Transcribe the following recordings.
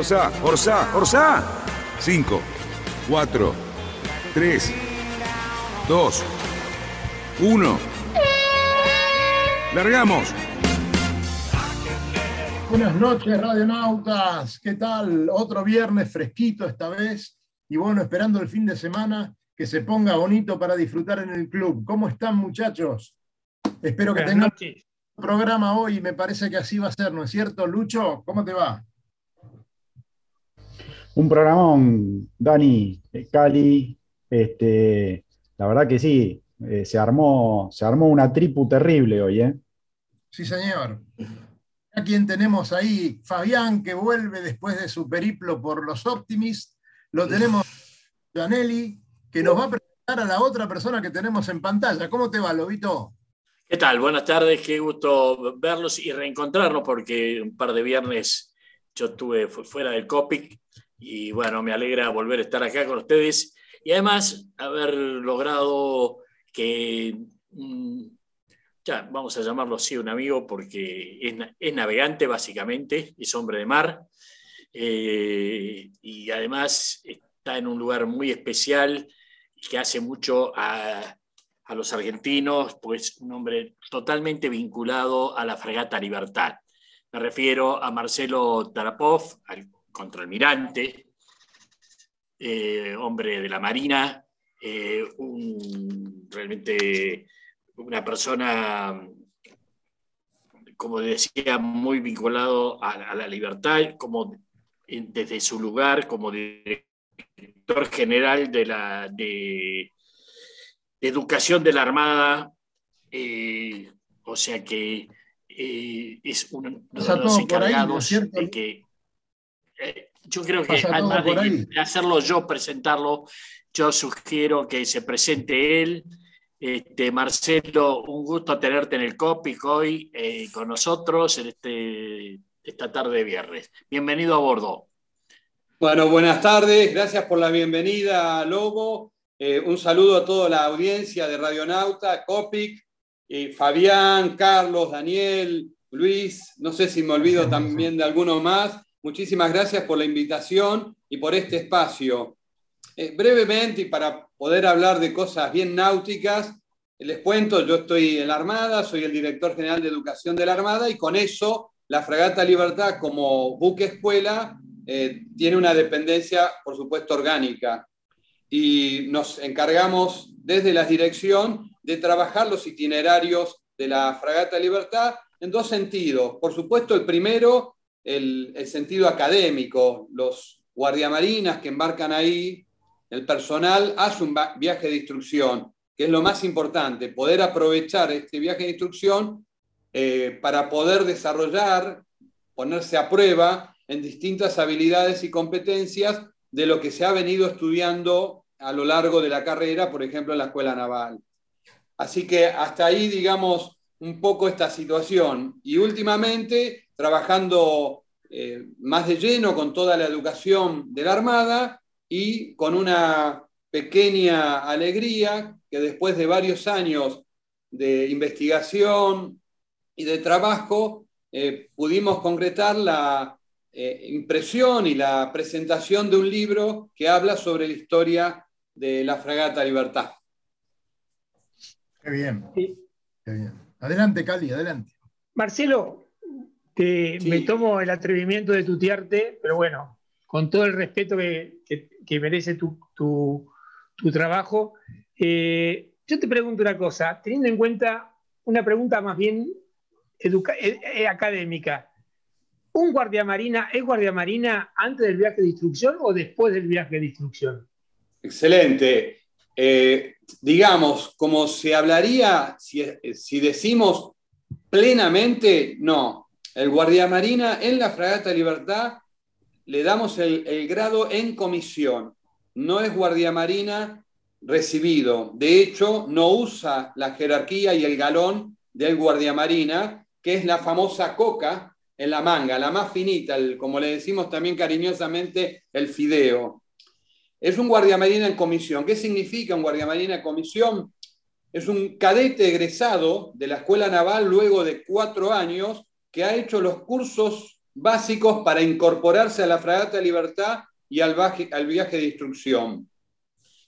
Orsa, Orsa, Orsa. 5, 4, 3, 2, 1. Largamos. Buenas noches, radionautas. ¿Qué tal? Otro viernes fresquito esta vez. Y bueno, esperando el fin de semana que se ponga bonito para disfrutar en el club. ¿Cómo están, muchachos? Espero que tengan un programa hoy. Me parece que así va a ser, ¿no es cierto? Lucho, ¿cómo te va? Un programón, Dani, eh, Cali. Este, la verdad que sí, eh, se, armó, se armó una tripu terrible hoy, ¿eh? Sí, señor. A quien tenemos ahí, Fabián, que vuelve después de su periplo por los Optimists. Lo tenemos, Janelli, que nos va a presentar a la otra persona que tenemos en pantalla. ¿Cómo te va, Lobito? ¿Qué tal? Buenas tardes, qué gusto verlos y reencontrarnos porque un par de viernes yo estuve fuera del COPIC y bueno, me alegra volver a estar acá con ustedes y además haber logrado que mm, ya vamos a llamarlo así, un amigo, porque es, navegante básicamente, es hombre de mar, eh, y además está en un lugar muy especial que hace mucho a, los argentinos, pues un hombre totalmente vinculado a la fragata Libertad. Me refiero a Marcelo Tarapov, al contraalmirante, eh, hombre de la Marina, eh, un, realmente una persona, como decía, muy vinculado a, la libertad, como desde su lugar como director general de la de, educación de la Armada, eh, o sea que eh, es uno de los encargados de que eh, yo creo que además de hacerlo yo, presentarlo, yo sugiero que se presente él este, Marcelo, un gusto tenerte en el COPIC hoy eh, con nosotros en este, esta tarde de viernes. Bienvenido a bordo. Bueno, buenas tardes, gracias por la bienvenida, Lobo. Eh, un saludo a toda la audiencia de Radionauta, COPIC, Fabián, Carlos, Daniel, Luis, no sé si me olvido también de alguno más. Muchísimas gracias por la invitación y por este espacio. Eh, brevemente, y para poder hablar de cosas bien náuticas, les cuento, yo estoy en la Armada, soy el director general de educación de la Armada y con eso la Fragata Libertad como buque escuela eh, tiene una dependencia, por supuesto, orgánica. Y nos encargamos desde la dirección de trabajar los itinerarios de la Fragata Libertad en dos sentidos. Por supuesto, el primero, el, sentido académico. Los guardiamarinas que embarcan ahí el personal hace un viaje de instrucción, que es lo más importante, poder aprovechar este viaje de instrucción eh, para poder desarrollar, ponerse a prueba en distintas habilidades y competencias de lo que se ha venido estudiando a lo largo de la carrera, por ejemplo, en la Escuela Naval. Así que hasta ahí, digamos, un poco esta situación. Y últimamente, trabajando eh, más de lleno con toda la educación de la Armada, y con una pequeña alegría que después de varios años de investigación y de trabajo, eh, pudimos concretar la eh, impresión y la presentación de un libro que habla sobre la historia de la fragata Libertad. Qué bien. Qué bien. Adelante, Cali, adelante. Marcelo, me tomo el atrevimiento de tutearte, pero bueno, con todo el respeto que, merece tu, trabajo. Eh, yo te pregunto una cosa, teniendo en cuenta una pregunta más bien eh, eh, académica. ¿Un guardiamarina es guardiamarina antes del viaje de instrucción o después del viaje de instrucción? Excelente. digamos, como se hablaría, si, si decimos plenamente, no. El guardiamarina en la Fragata Libertad le damos el, grado en comisión. No es guardia marina recibido. De hecho, no usa la jerarquía y el galón del guardia marina, que es la famosa coca en la manga, la más finita, como le decimos también cariñosamente, el fideo. Es un guardia marina en comisión. ¿Qué significa un guardia marina en comisión? Es un cadete egresado de la Escuela Naval luego de cuatro años que ha hecho los cursos básicos para incorporarse a la Fragata Libertad y al viaje de instrucción.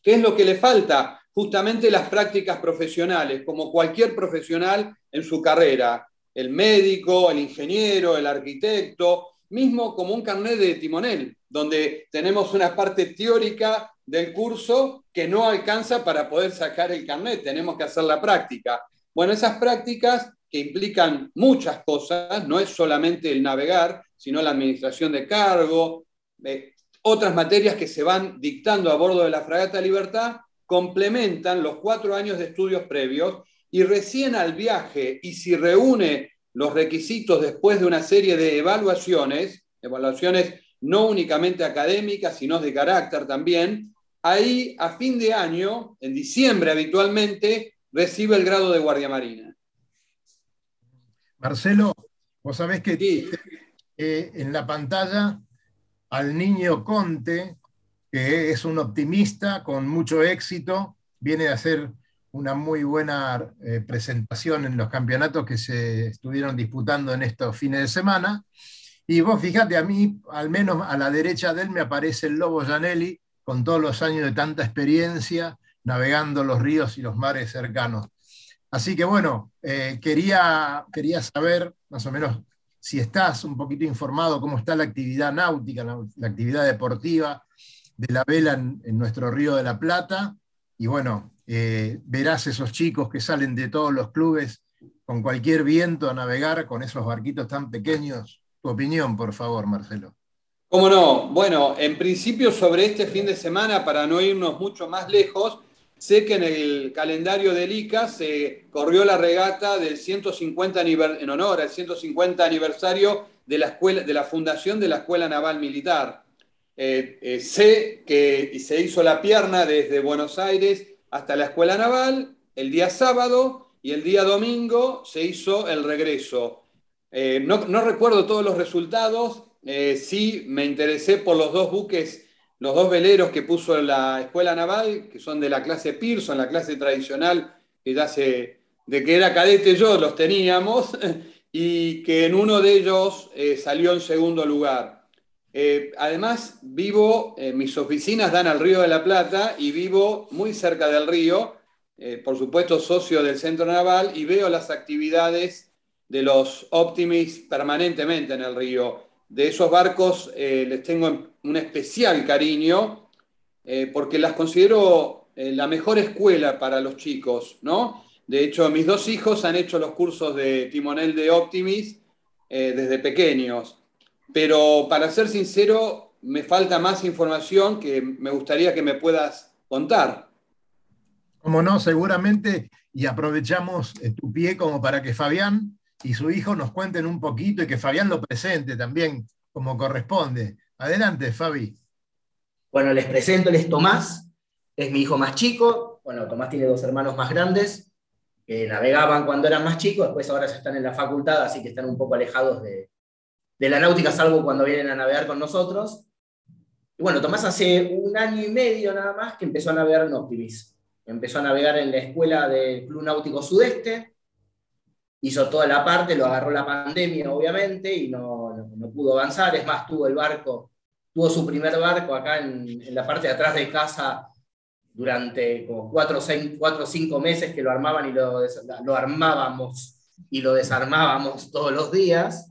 ¿Qué es lo que le falta? Justamente las prácticas profesionales, como cualquier profesional en su carrera, el médico, el ingeniero, el arquitecto, mismo como un carnet de timonel, donde tenemos una parte teórica del curso que no alcanza para poder sacar el carnet, tenemos que hacer la práctica. Bueno, esas prácticas que implican muchas cosas, no es solamente el navegar, sino la administración de cargo, eh, otras materias que se van dictando a bordo de la Fragata Libertad complementan los cuatro años de estudios previos y recién al viaje, y si reúne los requisitos después de una serie de evaluaciones, evaluaciones no únicamente académicas, sino de carácter también, ahí a fin de año, en diciembre habitualmente, recibe el grado de guardia marina. Marcelo, vos sabés que eh, en la pantalla al niño Conte, que es un optimista con mucho éxito, viene a hacer una muy buena eh, presentación en los campeonatos que se estuvieron disputando en estos fines de semana. Y vos fíjate, a mí, al menos a la derecha de él, me aparece el Lobo Janelli, con todos los años de tanta experiencia, navegando los ríos y los mares cercanos. Así que bueno, eh, quería, quería saber más o menos si estás un poquito informado cómo está la actividad náutica, la, actividad deportiva de la vela en, nuestro río de la Plata. Y bueno, eh, verás esos chicos que salen de todos los clubes con cualquier viento a navegar con esos barquitos tan pequeños. Tu opinión, por favor, Marcelo. ¿Cómo no? Bueno, en principio sobre este fin de semana, para no irnos mucho más lejos, Sé que en el calendario del ICA se corrió la regata del 150 en honor al 150 aniversario de la, escuela, de la fundación de la Escuela Naval Militar. Eh, eh, sé que se hizo la pierna desde Buenos Aires hasta la Escuela Naval el día sábado y el día domingo se hizo el regreso. Eh, no, no, recuerdo todos los resultados, sí me interesé por los dos buques los dos veleros que puso la Escuela Naval, que son de la clase Pearson, la clase tradicional, que ya de que era cadete yo, los teníamos, y que en uno de ellos eh, salió en segundo lugar. Eh, además, vivo, eh, mis oficinas dan al Río de la Plata y vivo muy cerca del río, por supuesto socio del Centro Naval, y veo las actividades de los Optimis permanentemente en el río de esos barcos les tengo un especial cariño eh, porque las considero eh, la mejor escuela para los chicos, ¿no? De hecho, mis dos hijos han hecho los cursos de timonel de Optimis desde pequeños, pero para ser sincero, me falta más información que me gustaría que me puedas contar. Como no, seguramente, y aprovechamos tu pie como para que Fabián y su hijo nos cuenten un poquito y que Fabián lo presente también como corresponde. Adelante, Fabi. Bueno, les presento, él es Tomás, es mi hijo más chico. Bueno, Tomás tiene dos hermanos más grandes que navegaban cuando eran más chicos, después ahora ya están en la facultad, así que están un poco alejados de, la náutica, salvo cuando vienen a navegar con nosotros. Y bueno, Tomás hace un año y medio nada más que empezó a navegar en Optimis. Empezó a navegar en la escuela del Club Náutico Sudeste, hizo toda la parte, lo agarró la pandemia, obviamente, y no, no, pudo avanzar. Es más, tuvo el barco, tuvo su primer barco acá en, la parte de atrás de casa durante como cuatro o cinco meses que lo armaban y lo, lo armábamos y lo desarmábamos todos los días.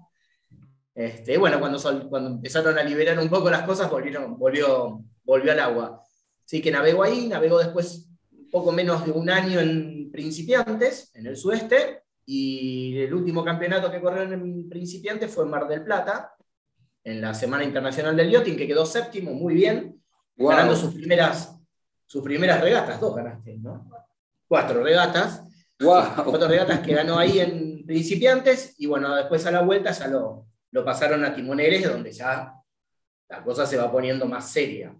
Este, bueno, cuando, cuando empezaron a liberar un poco las cosas, volvieron, volvió, volvió al agua. Así que navegó ahí, navegó después poco menos de un año en principiantes, en el sudeste, y el último campeonato que corrieron en principiante fue en Mar del Plata, en la Semana Internacional del Yachting, que quedó séptimo, muy bien, ganando sus primeras, sus primeras regatas. Dos ganaste, ¿no? Cuatro regatas. Cuatro regatas que ganó ahí en principiantes, y bueno, después a la vuelta ya lo, lo pasaron a timoneres, donde ya la cosa se va poniendo más seria.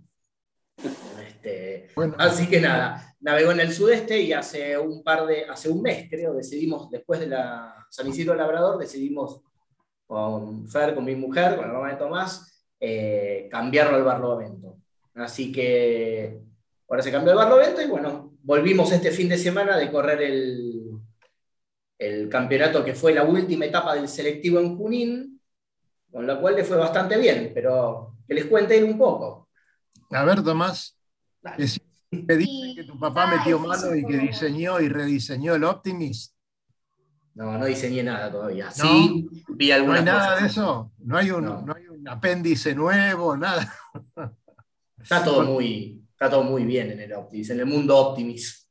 Este, Así que nada, navegó en el sudeste y hace un par de, hace un mes creo, decidimos, después de la San Isidro Labrador, decidimos con Fer, con mi mujer, con la mamá de Tomás, eh, cambiarlo al Barlovento. Así que ahora se cambió el Barlovento y bueno, volvimos este fin de semana de correr el, el campeonato que fue la última etapa del selectivo en Junín, con la cual le fue bastante bien, pero que les cuente él un poco. A ver, Tomás, que dice que tu papá metió mano y que diseñó y rediseñó el Optimist. No, no diseñé nada todavía. Sí, vi algunas ¿No hay nada de eso? ¿No hay, un, no. hay un apéndice nuevo? Nada. Está todo muy, está todo muy bien en el Optimist, en el mundo Optimist.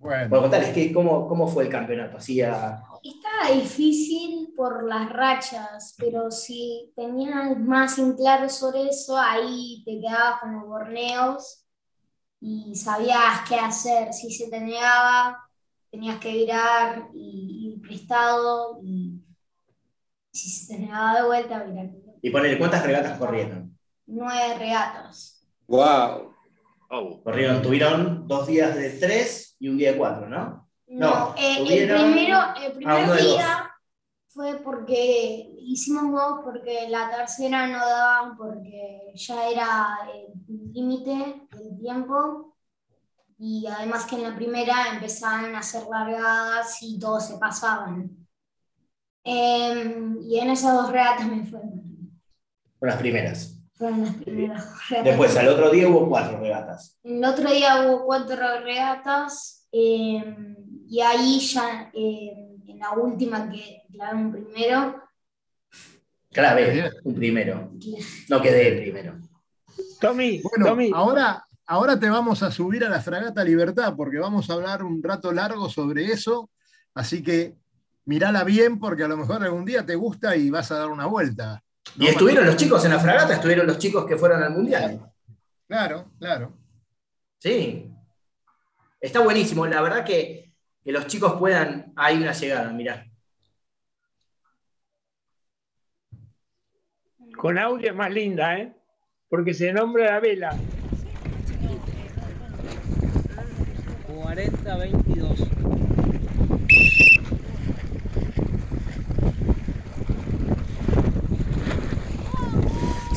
Bueno. Por contarles cómo, cómo fue el campeonato. Hacía... Estaba difícil por las rachas, pero si tenías más en claro sobre eso, ahí te quedabas con los borneos y sabías qué hacer. Si se te negaba, tenías que virar y ir prestado y si se te negaba de vuelta, virar. Y ponerle, ¿cuántas regatas corrieron? Nueve regatas. ¡Wow! Corrieron, tuvieron dos días de tres y un día de cuatro, ¿no? No, eh, el primero, el primer día fue porque hicimos dos, porque la tercera no daban, porque ya era el límite del tiempo. Y además que en la primera empezaban a ser largadas y todos se pasaban. Em, y en esas dos regatas me fueron. Con las primeras. Fueron las primeras regatas. Después, al otro día hubo cuatro regatas. El otro día hubo cuatro regatas. Em, y ahí ya, em, en la última que clavé un primero. Clave, un primero. No quedé primero. Tommy, bueno, Tommy. Ahora, ahora te vamos a subir a la Fragata Libertad porque vamos a hablar un rato largo sobre eso. Así que mirala bien porque a lo mejor algún día te gusta y vas a dar una vuelta. Y estuvieron los chicos en la fragata, estuvieron los chicos que fueron al mundial. Claro, claro. Sí. Está buenísimo. La verdad que, que los chicos puedan. Hay una llegada, mirá. Con Aurea es más linda, ¿eh? Porque se nombra la vela. 40-22.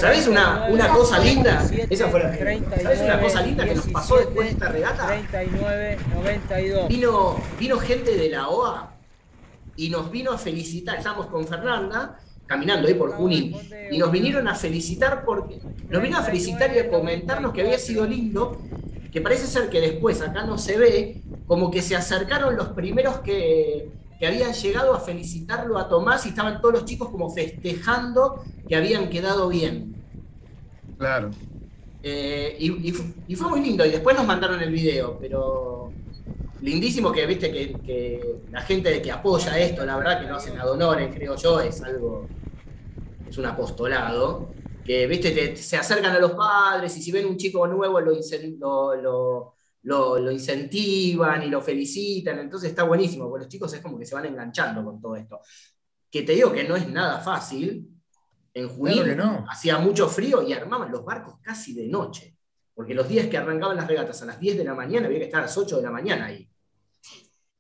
¿Sabes una, una cosa linda? Esa fue la ¿Sabes una cosa linda que nos pasó después de esta regata? 39, 92. Vino, vino gente de la OA y nos vino a felicitar. Estábamos con Fernanda caminando ahí por Junín y nos vinieron a felicitar porque nos vino a felicitar y a comentarnos que había sido lindo, que parece ser que después acá no se ve, como que se acercaron los primeros que, que habían llegado a felicitarlo a Tomás y estaban todos los chicos como festejando que habían quedado bien. Claro. Eh, y, fue muy lindo, y después nos mandaron el video, pero lindísimo que viste que, la gente que apoya esto, la verdad que lo hacen ad honores, creo yo, es algo, es un apostolado, que viste, se acercan a los padres y si ven un chico nuevo lo, lo, lo, lo, incentivan y lo felicitan, entonces está buenísimo, porque los chicos es como que se van enganchando con todo esto. Que te digo que no es nada fácil, en junio hacía mucho frío y armaban los barcos casi de noche, porque los días que arrancaban las regatas a las 10 de la mañana había que estar a las 8 de la mañana ahí.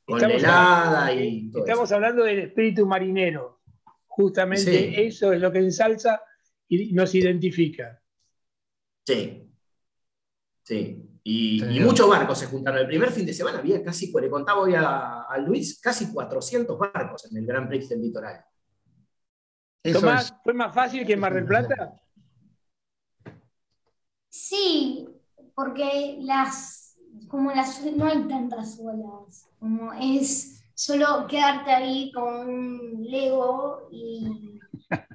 Con estamos helada hablando, y Estamos hablando del espíritu marinero, justamente eso es lo que ensalza y nos identifica. Sí, sí. Y, muchos barcos se juntaron. El primer fin de semana había casi, le contaba hoy a, Luis, casi 400 barcos en el Gran Prix del Litoral. Tomás, ¿fue más fácil que en Mar del Plata? Sí, porque las, como las, no hay tantas olas, como es solo quedarte ahí con un Lego y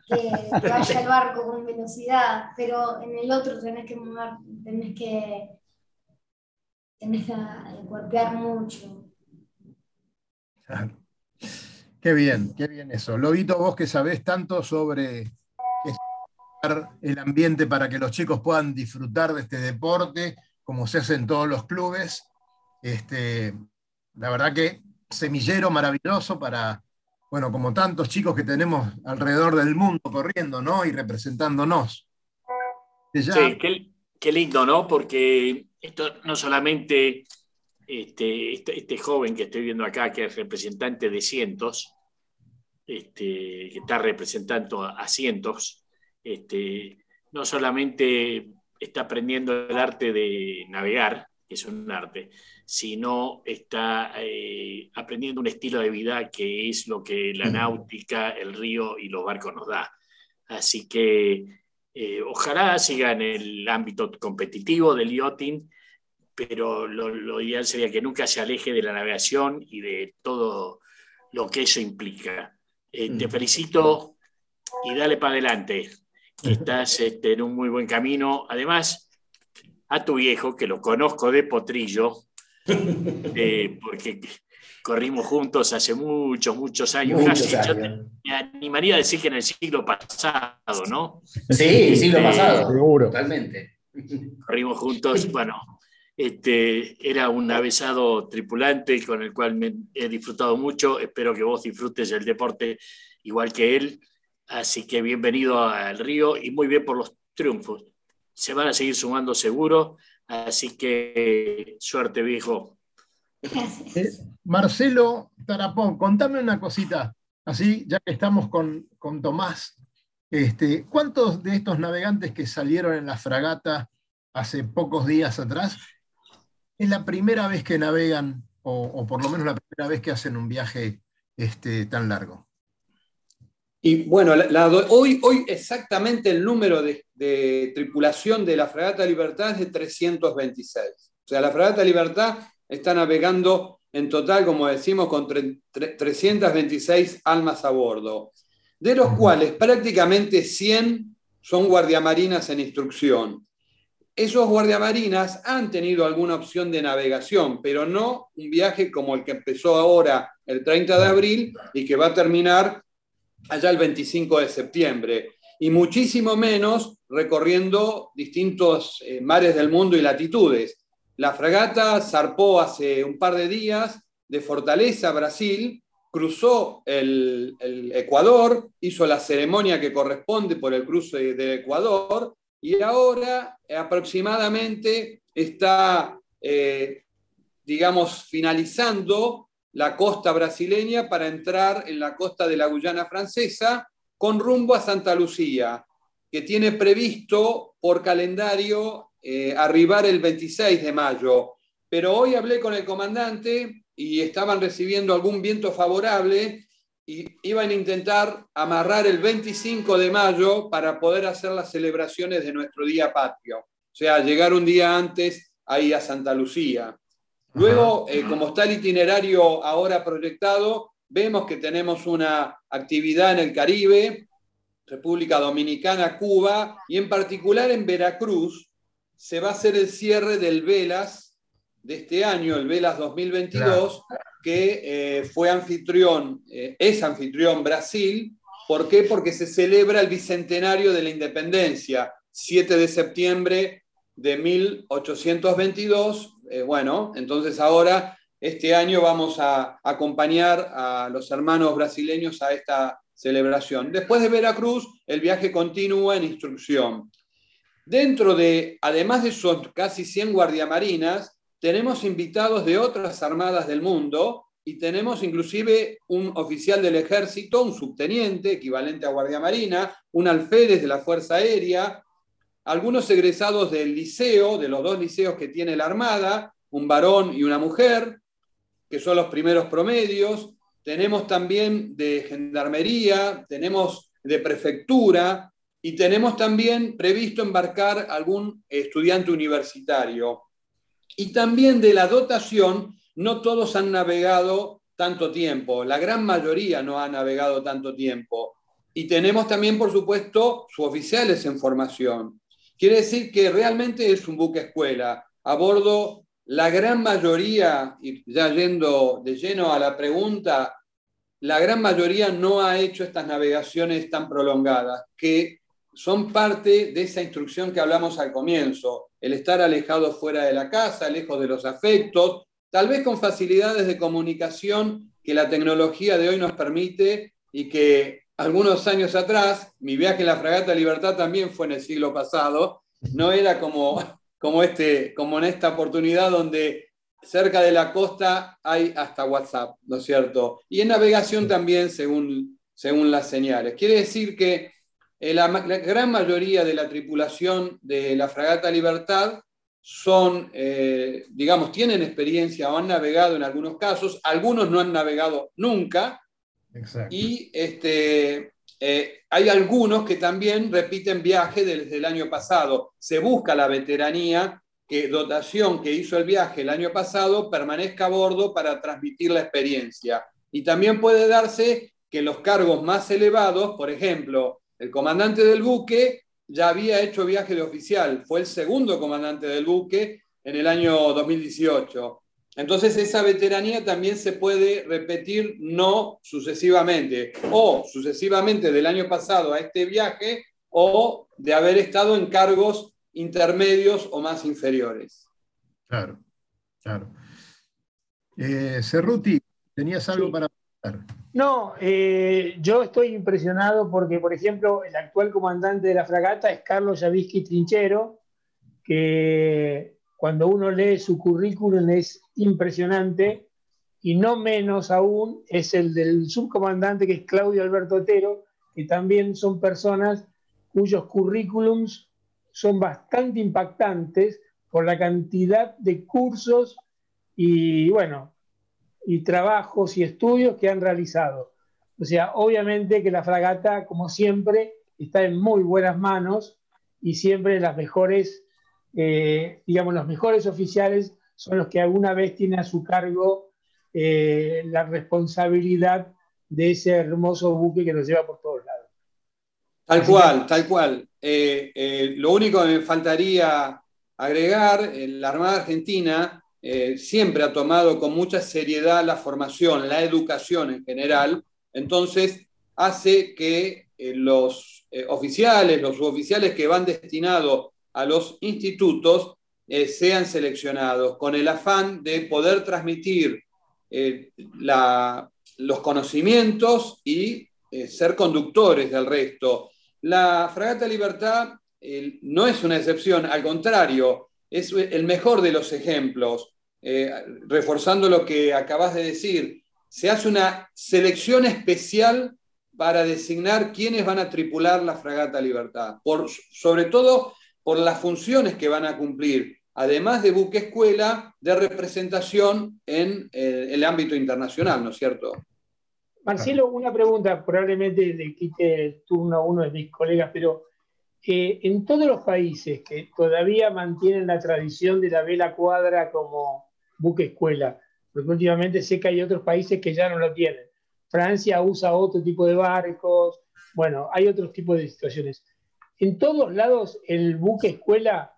que, que vaya el barco con velocidad, pero en el otro tenés que mover, tenés que tenés que golpear mucho. Qué bien, qué bien eso. Lobito, vos que sabés tanto sobre el ambiente para que los chicos puedan disfrutar de este deporte, como se hace en todos los clubes. Este, la verdad que semillero maravilloso para, bueno, como tantos chicos que tenemos alrededor del mundo corriendo, ¿no? Y representándonos. Sí, qué, lindo, ¿no? Porque esto no solamente este, este, este, joven que estoy viendo acá, que es representante de cientos, este, que está representando a, cientos, este, no solamente está aprendiendo el arte de navegar, que es un arte, sino está eh, aprendiendo un estilo de vida que es lo que la náutica, el río y los barcos nos da. Así que eh, ojalá siga en el ámbito competitivo del yachting, pero lo, ideal sería que nunca se aleje de la navegación y de todo lo que eso implica. Eh, te felicito y dale para adelante, estás este, en un muy buen camino. Además, a tu viejo, que lo conozco de potrillo, eh, porque corrimos juntos hace muchos, muchos años. me animaría a decir que en el siglo pasado, ¿no? Sí, siglo este, pasado, seguro. Totalmente. Corrimos juntos, bueno, este, era un avesado tripulante con el cual me he disfrutado mucho. Espero que vos disfrutes el deporte igual que él. Así que bienvenido al Río y muy bien por los triunfos. Se van a seguir sumando seguro. Así que suerte, viejo. Eh, Marcelo Tarapón, contame una cosita, así ya que estamos con, Tomás. Este, ¿Cuántos de estos navegantes que salieron en la fragata hace pocos días atrás es la primera vez que navegan, o, por lo menos la primera vez que hacen un viaje este, tan largo? Y bueno, hoy, hoy exactamente el número de, de, tripulación de la Fragata Libertad es de 326. O sea, la Fragata Libertad está navegando en total, como decimos, con 326 almas a bordo, de los cuales prácticamente 100 son guardiamarinas en instrucción. Esos guardiamarinas han tenido alguna opción de navegación, pero no un viaje como el que empezó ahora el 30 de abril y que va a terminar allá el 25 de septiembre, y muchísimo menos recorriendo distintos eh, mares del mundo y latitudes. La fragata zarpó hace un par de días de Fortaleza, Brasil, cruzó el, Ecuador, hizo la ceremonia que corresponde por el cruce del Ecuador y ahora aproximadamente está, eh, digamos, finalizando la costa brasileña para entrar en la costa de la Guyana francesa con rumbo a Santa Lucía, que tiene previsto por calendario eh, arribar el 26 de mayo. Pero hoy hablé con el comandante y estaban recibiendo algún viento favorable y iban a intentar amarrar el 25 de mayo para poder hacer las celebraciones de nuestro día patrio. O sea, llegar un día antes ahí a Santa Lucía. Luego, eh, como está el itinerario ahora proyectado, vemos que tenemos una actividad en el Caribe, República Dominicana, Cuba y en particular en Veracruz, se va a hacer el cierre del Velas de este año, el Velas 2022, que eh, fue anfitrión, eh, es anfitrión Brasil. ¿Por qué? Porque se celebra el bicentenario de la independencia, 7 de septiembre de 1822. Eh, bueno, entonces ahora, este año vamos a acompañar a los hermanos brasileños a esta celebración. Después de Veracruz, el viaje continúa en instrucción. Dentro de, además de esos casi 100 guardiamarinas, tenemos invitados de otras armadas del mundo y tenemos inclusive un oficial del ejército, un subteniente equivalente a guardiamarina, un alférez de la Fuerza Aérea, algunos egresados del liceo, de los dos liceos que tiene la Armada, un varón y una mujer, que son los primeros promedios. Tenemos también de gendarmería, tenemos de prefectura, y tenemos también previsto embarcar algún estudiante universitario. Y también de la dotación, no todos han navegado tanto tiempo, la gran mayoría no ha navegado tanto tiempo. Y tenemos también, por supuesto, suboficiales en formación. Quiere decir que realmente es un buque escuela. A bordo, la gran mayoría, y ya yendo de lleno a la pregunta, la gran mayoría no ha hecho estas navegaciones tan prolongadas, que son parte de esa instrucción que hablamos al comienzo, el estar alejado fuera de la casa, lejos de los afectos, tal vez con facilidades de comunicación que la tecnología de hoy nos permite y que algunos años atrás, mi viaje en la Fragata Libertad también fue en el siglo pasado, no era como, como, este, como en esta oportunidad donde cerca de la costa hay hasta WhatsApp, ¿no es cierto? Y en navegación también, según, según las señales. Quiere decir que eh, la, gran mayoría de la tripulación de la Fragata Libertad son, eh, digamos, tienen experiencia o han navegado en algunos casos, algunos no han navegado nunca, y este, eh, hay algunos que también repiten viaje desde el año pasado. Se busca la veteranía, que dotación que hizo el viaje el año pasado permanezca a bordo para transmitir la experiencia. Y también puede darse que los cargos más elevados, por ejemplo, el comandante del buque ya había hecho viaje de oficial, fue el segundo comandante del buque en el año 2018. Entonces esa veteranía también se puede repetir no sucesivamente, o sucesivamente del año pasado a este viaje, o de haber estado en cargos intermedios o más inferiores. Claro, claro. Eh, Cerruti, ¿tenías algo para preguntar? No, eh, yo estoy impresionado porque, por ejemplo, el actual comandante de la fragata es Carlos Yavisky Trinchero, que cuando uno lee su currículum es impresionante y no menos aún es el del subcomandante que es Claudio Alberto Otero, que también son personas cuyos currículums son bastante impactantes por la cantidad de cursos y bueno, y trabajos y estudios que han realizado. O sea, obviamente que la fragata, como siempre, está en muy buenas manos y siempre las mejores eh, digamos, los mejores oficiales son los que alguna vez tienen a su cargo eh, la responsabilidad de ese hermoso buque que nos lleva por todos lados. Tal cual, tal cual. Eh, lo único que me faltaría agregar, la Armada Argentina siempre ha tomado con mucha seriedad la formación, la educación en general, entonces hace que los oficiales, los suboficiales que van destinados a los institutos eh, sean seleccionados con el afán de poder transmitir eh, los conocimientos y eh, ser conductores del resto. La Fragata Libertad no es una excepción, al contrario, es el mejor de los ejemplos. reforzando lo que acabas de decir, se hace una selección especial para designar quiénes van a tripular la Fragata Libertad, por, sobre todo por las funciones que van a cumplir, además de buque escuela, de representación en eh, el ámbito internacional, ¿no es cierto? Marcelo, una pregunta, probablemente le quite el turno a uno de mis colegas, pero eh, en todos los países que todavía mantienen la tradición de la vela cuadra como buque escuela, porque últimamente sé que hay otros países que ya no lo tienen. Francia usa otro tipo de barcos, bueno, hay otros tipos de situaciones en todos lados el buque escuela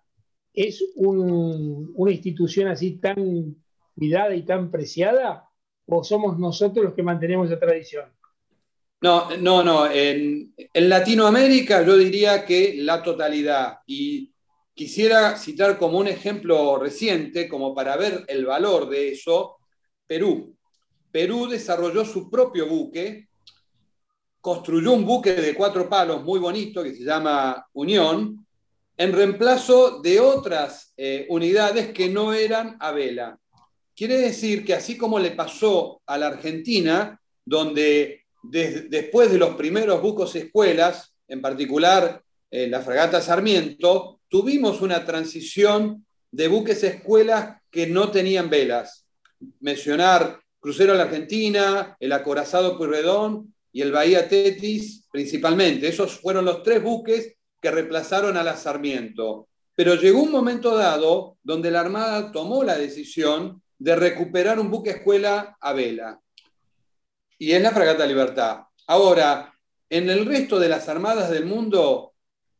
es una institución así tan cuidada y tan preciada o somos nosotros los que mantenemos esa tradición? No, no, no. En, Latinoamérica yo diría que la totalidad. Y quisiera citar como un ejemplo reciente, como para ver el valor de eso, Perú. Perú desarrolló su propio buque construyó un buque de cuatro palos muy bonito que se llama Unión, en reemplazo de otras eh, unidades que no eran a vela. Quiere decir que así como le pasó a la Argentina, donde después de los primeros bucos escuelas, en particular eh, la fragata Sarmiento, tuvimos una transición de buques escuelas que no tenían velas. Mencionar Crucero a la Argentina, el acorazado Puyredón y el Bahía Tetis principalmente. Esos fueron los tres buques que reemplazaron a la Sarmiento. Pero llegó un momento dado donde la Armada tomó la decisión de recuperar un buque escuela a vela. Y es la Fragata Libertad. Ahora, en el resto de las armadas del mundo,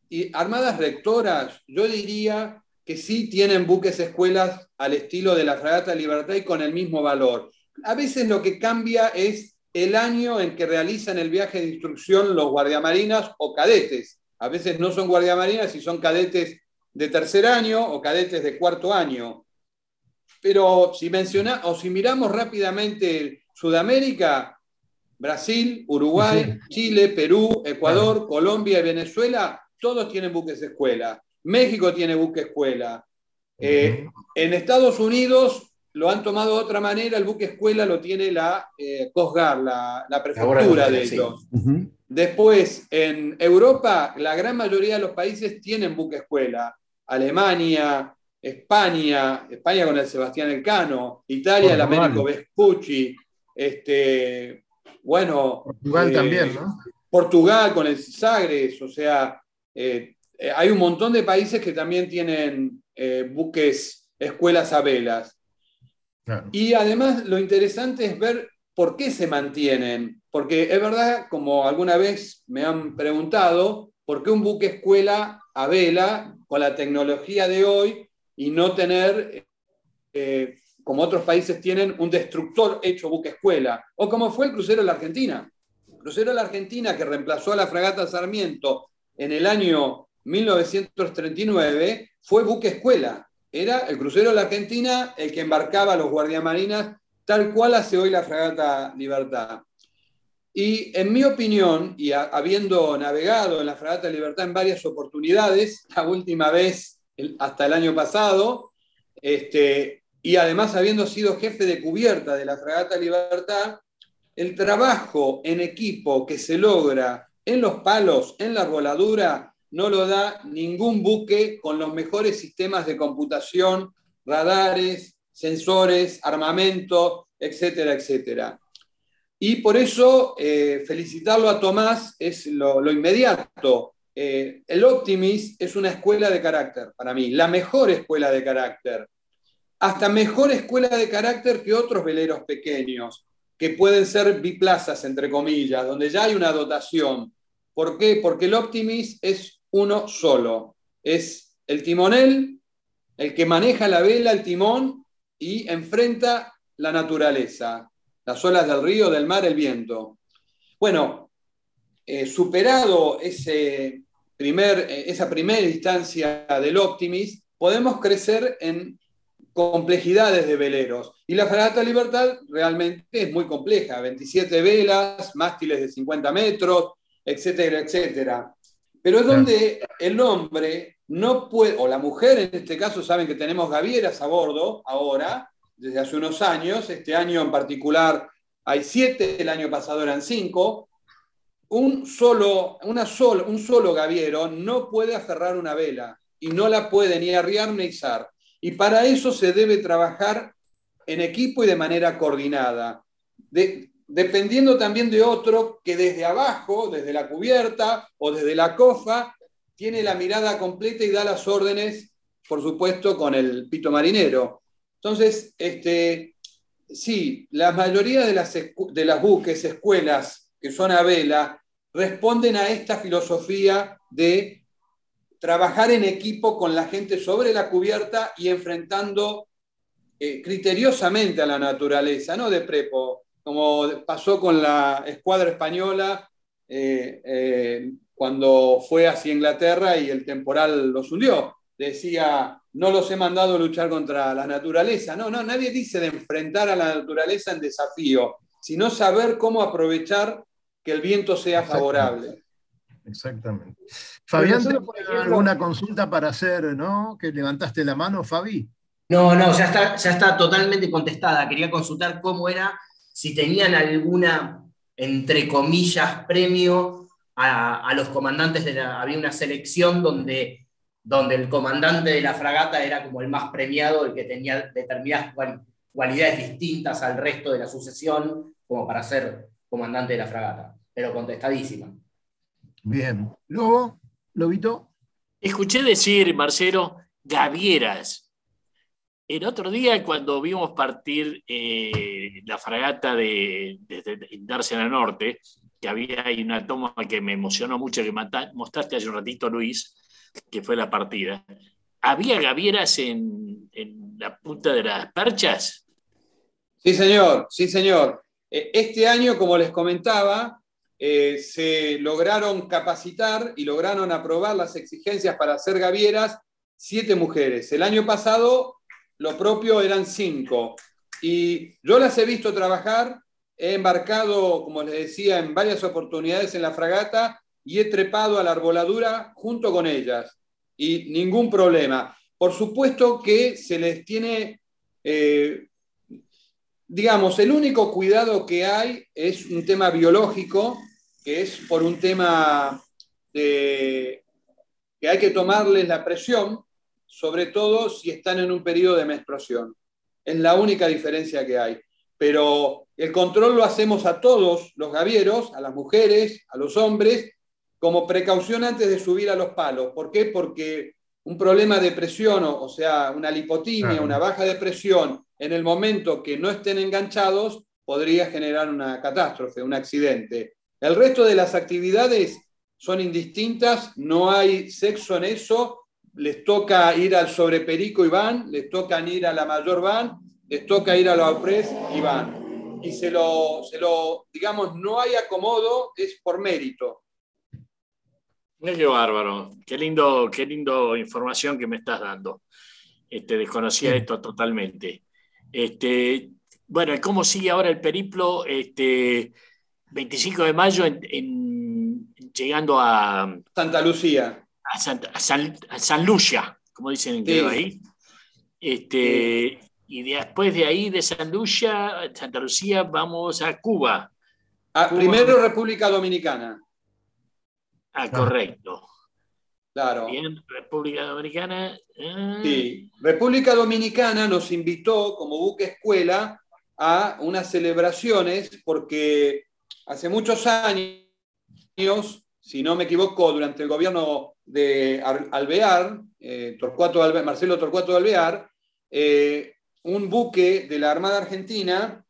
y armadas rectoras, yo diría que sí tienen buques escuelas al estilo de la Fragata Libertad y con el mismo valor. A veces lo que cambia es el año en que realizan el viaje de instrucción los guardiamarinas o cadetes. A veces no son guardiamarinas y son cadetes de tercer año o cadetes de cuarto año. Pero si menciona, o si miramos rápidamente Sudamérica, Brasil, Uruguay, Chile, Perú, Ecuador, Colombia y Venezuela, todos tienen buques escuela. México tiene buque escuela. Eh, en Estados Unidos lo han tomado de otra manera, el buque escuela lo tiene la eh, Coast Guard, la, la prefectura de ellos. Después, en Europa, la gran mayoría de los países tienen buque escuela. Alemania, España, España con el Sebastián Elcano, Italia, el Américo Vespucci, este, bueno. Portugal eh, también, ¿no? Portugal con el Sagres, o sea, eh, eh, hay un montón de países que también tienen buques, escuelas a velas. Claro. Y además lo interesante es ver por qué se mantienen, porque es verdad, como alguna vez me han preguntado, ¿por qué un buque escuela a vela con la tecnología de hoy y no tener, eh, como otros países tienen, un destructor hecho buque escuela? O como fue el crucero de la Argentina. El crucero de la Argentina que reemplazó a la fragata Sarmiento en el año 1939 fue buque escuela. Era el crucero de la Argentina el que embarcaba a los guardiamarinas tal cual hace hoy la fragata Libertad. Y en mi opinión, y a, habiendo navegado en la fragata Libertad en varias oportunidades, la última vez el, hasta el año pasado, este, y además habiendo sido jefe de cubierta de la fragata Libertad, el trabajo en equipo que se logra en los palos, en la arboladura, no lo da ningún buque con los mejores sistemas de computación, radares, sensores, armamento, etcétera, etcétera. Y por eso eh, felicitarlo a Tomás es lo, lo inmediato. Eh, el Optimist es una escuela de carácter, para mí, la mejor escuela de carácter. Hasta mejor escuela de carácter que otros veleros pequeños, que pueden ser biplazas, entre comillas, donde ya hay una dotación. ¿Por qué? Porque el Optimist es uno solo. Es el timonel, el que maneja la vela, el timón, y enfrenta la naturaleza, las olas del río, del mar, el viento. Bueno, eh, superado ese primer, eh, esa primera instancia del Optimist, podemos crecer en complejidades de veleros. Y la Fragata Libertad realmente es muy compleja, 27 velas, mástiles de 50 metros, etcétera, etcétera. Pero es donde el hombre no puede, o la mujer en este caso, saben que tenemos gavieras a bordo ahora, desde hace unos años, este año en particular hay siete, el año pasado eran cinco, un solo, una sol, un solo gaviero no puede aferrar una vela y no la puede ni arriar ni izar. Y para eso se debe trabajar en equipo y de manera coordinada. De, dependiendo también de otro que desde abajo, desde la cubierta o desde la cofa, tiene la mirada completa y da las órdenes, por supuesto, con el pito marinero. Entonces, este, sí, la mayoría de las, de las buques, escuelas que son a vela, responden a esta filosofía de trabajar en equipo con la gente sobre la cubierta y enfrentando eh, criteriosamente a la naturaleza, no de prepo, como pasó con la escuadra española eh, eh, cuando fue hacia Inglaterra y el temporal los hundió. Decía, no los he mandado a luchar contra la naturaleza. No, no, nadie dice de enfrentar a la naturaleza en desafío, sino saber cómo aprovechar que el viento sea favorable. Exactamente. Fabián, ¿tenés alguna consulta para hacer, no? Que levantaste la mano, Fabi. No, no, ya está, ya está totalmente contestada. Quería consultar cómo era, si tenían alguna, entre comillas, premio a, a los comandantes de la. Había una selección donde, donde el comandante de la fragata era como el más premiado, el que tenía determinadas cualidades distintas al resto de la sucesión, como para ser comandante de la fragata. Pero contestadísima. Bien. Luego, Lobito. Escuché decir, Marcelo, gavieras. El otro día, cuando vimos partir eh, la fragata de, de, de Dársena Norte, que había ahí una toma que me emocionó mucho, que mostraste hace un ratito, Luis, que fue la partida. ¿Había gavieras en, en la punta de las perchas? Sí, señor, sí, señor. Este año, como les comentaba, eh, se lograron capacitar y lograron aprobar las exigencias para hacer gavieras siete mujeres. El año pasado lo propio eran cinco. Y yo las he visto trabajar he embarcado, como les decía, en varias oportunidades en la fragata y he trepado a la arboladura junto con ellas. Y ningún problema. Por supuesto que se les tiene, eh, digamos, el único cuidado que hay es un tema biológico, que es por un tema de que hay que tomarles la presión, sobre todo si están en un periodo de menstruación. Es la única diferencia que hay. Pero el control lo hacemos a todos los gavieros, a las mujeres, a los hombres, como precaución antes de subir a los palos. ¿Por qué? Porque un problema de presión, o, sea, una lipotimia, una baja de presión, en el momento que no estén enganchados, podría generar una catástrofe, un accidente. El resto de las actividades son indistintas, no hay sexo en eso, les toca ir al sobreperico y van, les toca ir a la mayor van, les toca ir a la opres y van. Y se lo, se lo, digamos, no hay acomodo, es por mérito. qué bárbaro, qué lindo, qué lindo información que me estás dando. Este, desconocía esto totalmente. Este, bueno, ¿cómo sigue ahora el periplo? Este, 25 de mayo en, llegando a Santa Lucía. A, San, Lucia, como dicen en sí. ahí. Este, Y después de ahí, de San Lucia, Santa Lucía, vamos a Cuba. Ah, primero República Dominicana. Ah, correcto. Claro. Bien, República Dominicana. Ah. Sí, República Dominicana nos invitó como buque escuela a unas celebraciones porque hace muchos años, si no me equivoco, durante el gobierno de Alvear, eh, Torcuato Marcelo Torcuato de Alvear, eh, un buque de la Armada Argentina,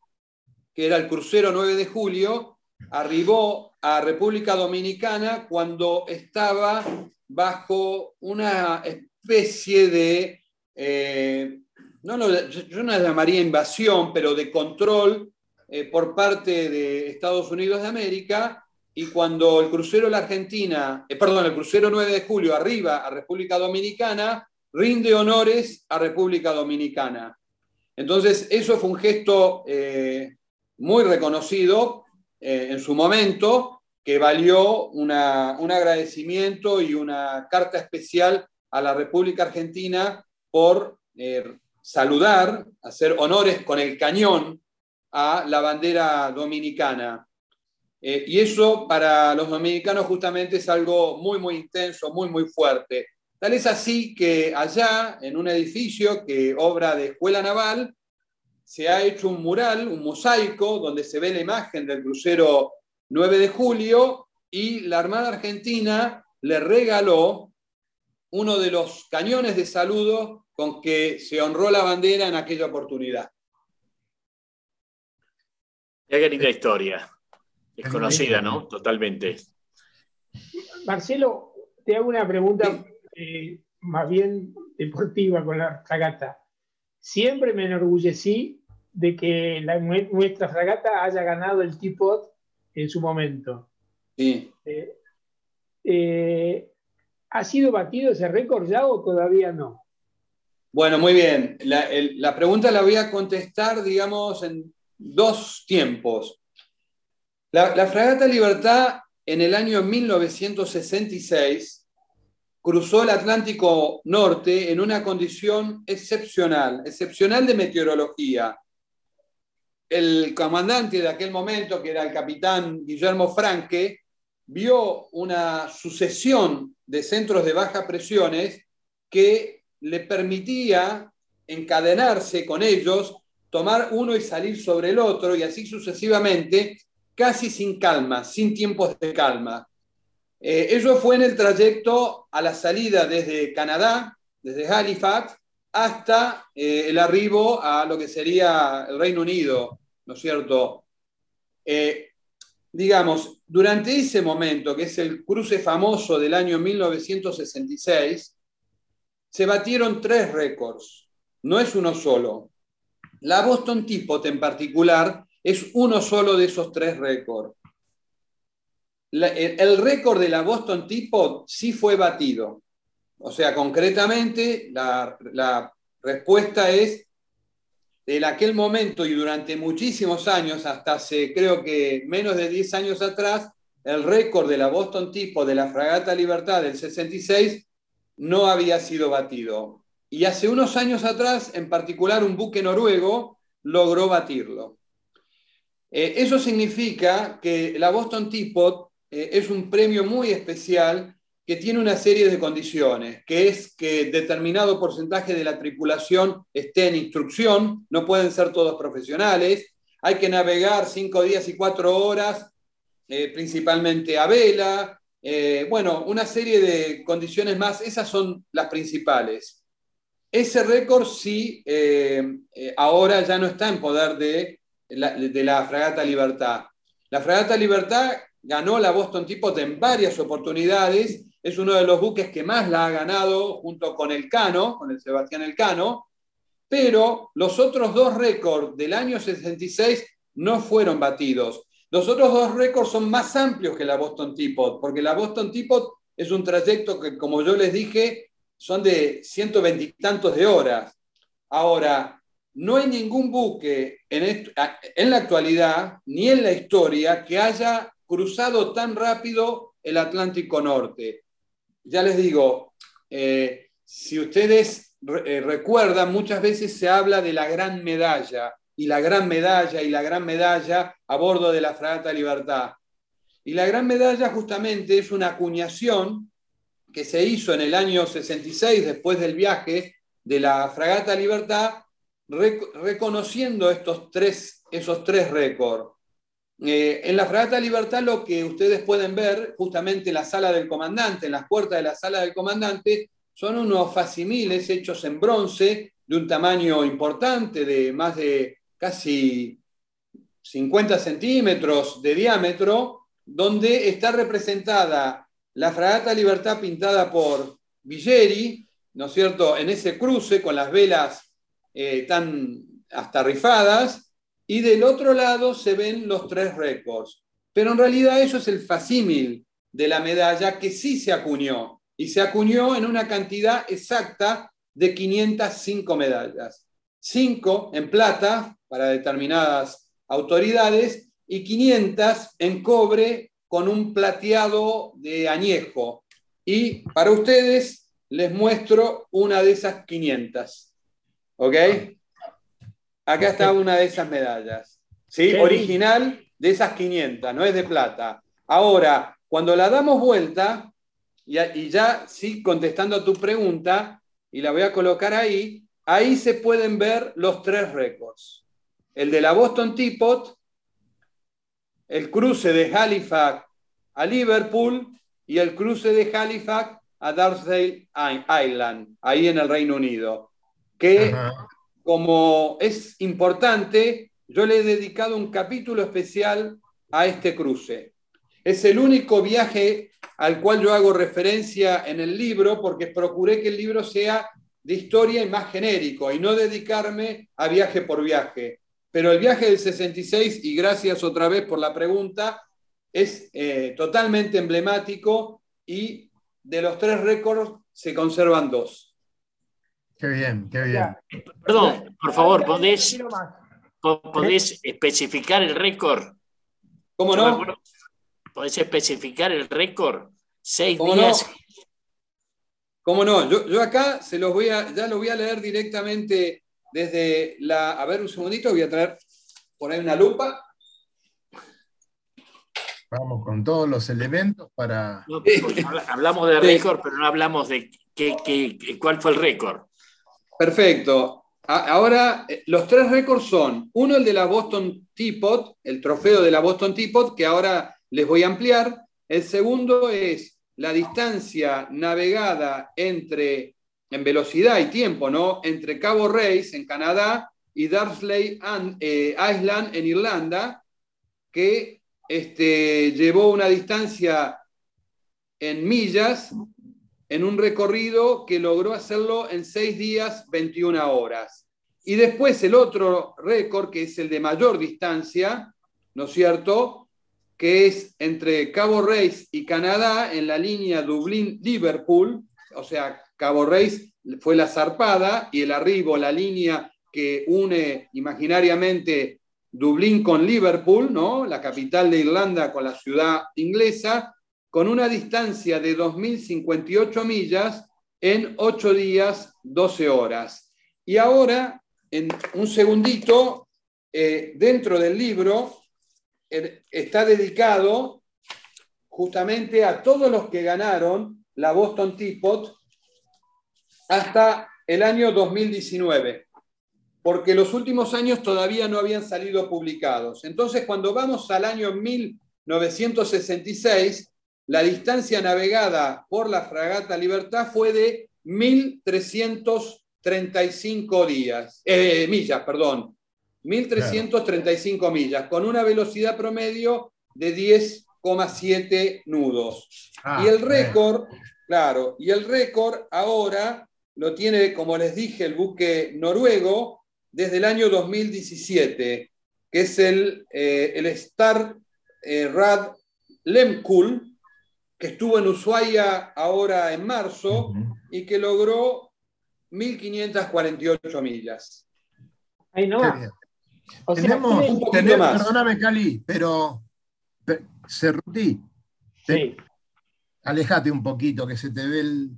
que era el crucero 9 de julio, arribó a República Dominicana cuando estaba bajo una especie de, eh, no, yo no la llamaría invasión, pero de control eh, por parte de Estados Unidos de América y cuando el crucero La Argentina, eh, perdón, el crucero 9 de julio arriba a República Dominicana, rinde honores a República Dominicana. Entonces, eso fue un gesto eh, muy reconocido en su momento, que valió un agradecimiento y una carta especial a la República Argentina por saludar, hacer honores con el cañón a la bandera dominicana. Eh, y eso para los dominicanos justamente es algo muy, muy intenso, muy, muy fuerte. Tal es así que allá, en un edificio que obra de escuela naval, se ha hecho un mural, un mosaico, donde se ve la imagen del crucero 9 de julio y la Armada Argentina le regaló uno de los cañones de saludo con que se honró la bandera en aquella oportunidad. Qué linda historia. Desconocida, ¿no? Totalmente. Marcelo, te hago una pregunta eh, más bien deportiva con la fragata. Siempre me enorgullecí de que nuestra fragata haya ganado el Teapot en su momento. Sí. Eh, eh, ¿Ha sido batido ese récord ya o todavía no? Bueno, muy bien. La, la pregunta la voy a contestar, digamos, en dos tiempos. La, fragata Libertad en el año 1966 cruzó el Atlántico Norte en una condición excepcional, excepcional de meteorología. El comandante de aquel momento, que era el capitán Guillermo Franque, vio una sucesión de centros de baja presiones que le permitía encadenarse con ellos tomar uno y salir sobre el otro y así sucesivamente, casi sin calma, sin tiempos de calma. Eh, eso fue en el trayecto a la salida desde Canadá, desde Halifax, hasta eh, el arribo a lo que sería el Reino Unido, ¿no es cierto? Eh, digamos, durante ese momento, que es el cruce famoso del año 1966, se batieron tres récords, no es uno solo. La Boston Teapot en particular es uno solo de esos tres récords. el récord de la Boston Teapot sí fue batido. O sea, concretamente, la, respuesta es en aquel momento y durante muchísimos años, hasta hace creo que menos de 10 años atrás, el récord de la Boston Tipo de la Fragata Libertad del 66 no había sido batido. Y hace unos años atrás, en particular, un buque noruego logró batirlo. Eh, eso significa que la Boston Teapot eh, es un premio muy especial que tiene una serie de condiciones, que es que determinado porcentaje de la tripulación esté en instrucción, no pueden ser todos profesionales, hay que navegar cinco días y cuatro horas, eh, principalmente a vela, bueno, una serie de condiciones más, esas son las principales. Ese récord sí, ahora ya no está en poder de la, Fragata Libertad. La Fragata Libertad ganó la Boston Teapot en varias oportunidades, es uno de los buques que más la ha ganado junto con el Cano, con el Sebastián Elcano, pero los otros dos récords del año 66 no fueron batidos. Los otros dos récords son más amplios que la Boston Teapot, porque la Boston Teapot es un trayecto que, como yo les dije, son de 120 y tantos de horas. Ahora, no hay ningún buque en, en la actualidad ni en la historia que haya cruzado tan rápido el Atlántico Norte. Ya les digo, eh, si ustedes eh, recuerdan, muchas veces se habla de la gran medalla y la gran medalla y la gran medalla a bordo de la Fragata Libertad. Y la gran medalla justamente es una acuñación que se hizo en el año 66, después del viaje de la Fragata Libertad, reconociendo estos tres, esos tres récords. Eh, en la Fragata Libertad lo que ustedes pueden ver, justamente en la sala del comandante, en las puertas de la sala del comandante, son unos facimiles hechos en bronce de un tamaño importante, de más de casi 50 centímetros de diámetro, donde está representada la Fragata Libertad pintada por Villeri, ¿no es cierto?, en ese cruce con las velas eh, tan hasta rifadas, y del otro lado se ven los tres récords. Pero en realidad eso es el facímil de la medalla que sí se acuñó, y se acuñó en una cantidad exacta de 505 medallas. 5 en plata para determinadas autoridades y 500 en cobre con un plateado de añejo. Y para ustedes les muestro una de esas 500. ¿Ok? Acá está una de esas medallas. ¿sí? Original de esas 500, no es de plata. Ahora, cuando la damos vuelta, y, ya sí contestando a tu pregunta, y la voy a colocar ahí, ahí se pueden ver los tres récords. El de la Boston Teapot, el cruce de Halifax a Liverpool y el cruce de Halifax a Darsdale Island, ahí en el Reino Unido, que como es importante, yo le he dedicado un capítulo especial a este cruce. Es el único viaje al cual yo hago referencia en el libro porque procuré que el libro sea de historia y más genérico y no dedicarme a viaje por viaje. Pero el viaje del 66, y gracias otra vez por la pregunta, es eh, totalmente emblemático y de los tres récords se conservan dos. Qué bien, qué bien. Perdón, por favor, ¿podés, ¿podés especificar el récord? ¿Cómo no? ¿Podés especificar el récord? Seis días. No? ¿Cómo no? Yo, acá se los voy a, ya lo voy a leer directamente desde la. A ver, un segundito, voy a traer por ahí una lupa. Vamos con todos los elementos para. hablamos de récord, pero no hablamos de qué, qué, cuál fue el récord. Perfecto. Ahora, eh, los tres récords son, uno el de la Boston Teapot, el trofeo de la Boston Teapot, que ahora les voy a ampliar. El segundo es la distancia navegada entre, en velocidad y tiempo, ¿no? Entre Cabo Race en Canadá y Darsley eh, Island en Irlanda, que este, llevó una distancia en millas en un recorrido que logró hacerlo en 6 días, 21 horas. Y después el otro récord, que es el de mayor distancia, ¿no es cierto? Que es entre Cabo Reis y Canadá en la línea Dublín-Liverpool, o sea, Cabo Reis fue la zarpada y el arribo, la línea que une imaginariamente Dublín con Liverpool, ¿no? la capital de Irlanda con la ciudad inglesa, con una distancia de 2.058 millas en 8 días, 12 horas. Y ahora, en un segundito, eh, dentro del libro eh, está dedicado justamente a todos los que ganaron la Boston Teapot hasta el año 2019, porque los últimos años todavía no habían salido publicados. Entonces, cuando vamos al año 1966, la distancia navegada por la fragata Libertad fue de 1.335 días, eh, millas, perdón, 1.335 millas, con una velocidad promedio de 10,7 nudos. Ah, y el récord, claro, y el récord ahora lo tiene, como les dije, el buque noruego desde el año 2017, que es el, eh, el Star eh, Rad Lemkul, que estuvo en Ushuaia ahora en marzo y que logró 1.548 millas. Ahí no. O sea, Tenemos, un tenemos- perdóname, Cali, pero pe- Cerruti, sí. alejate un poquito, que se te ve el.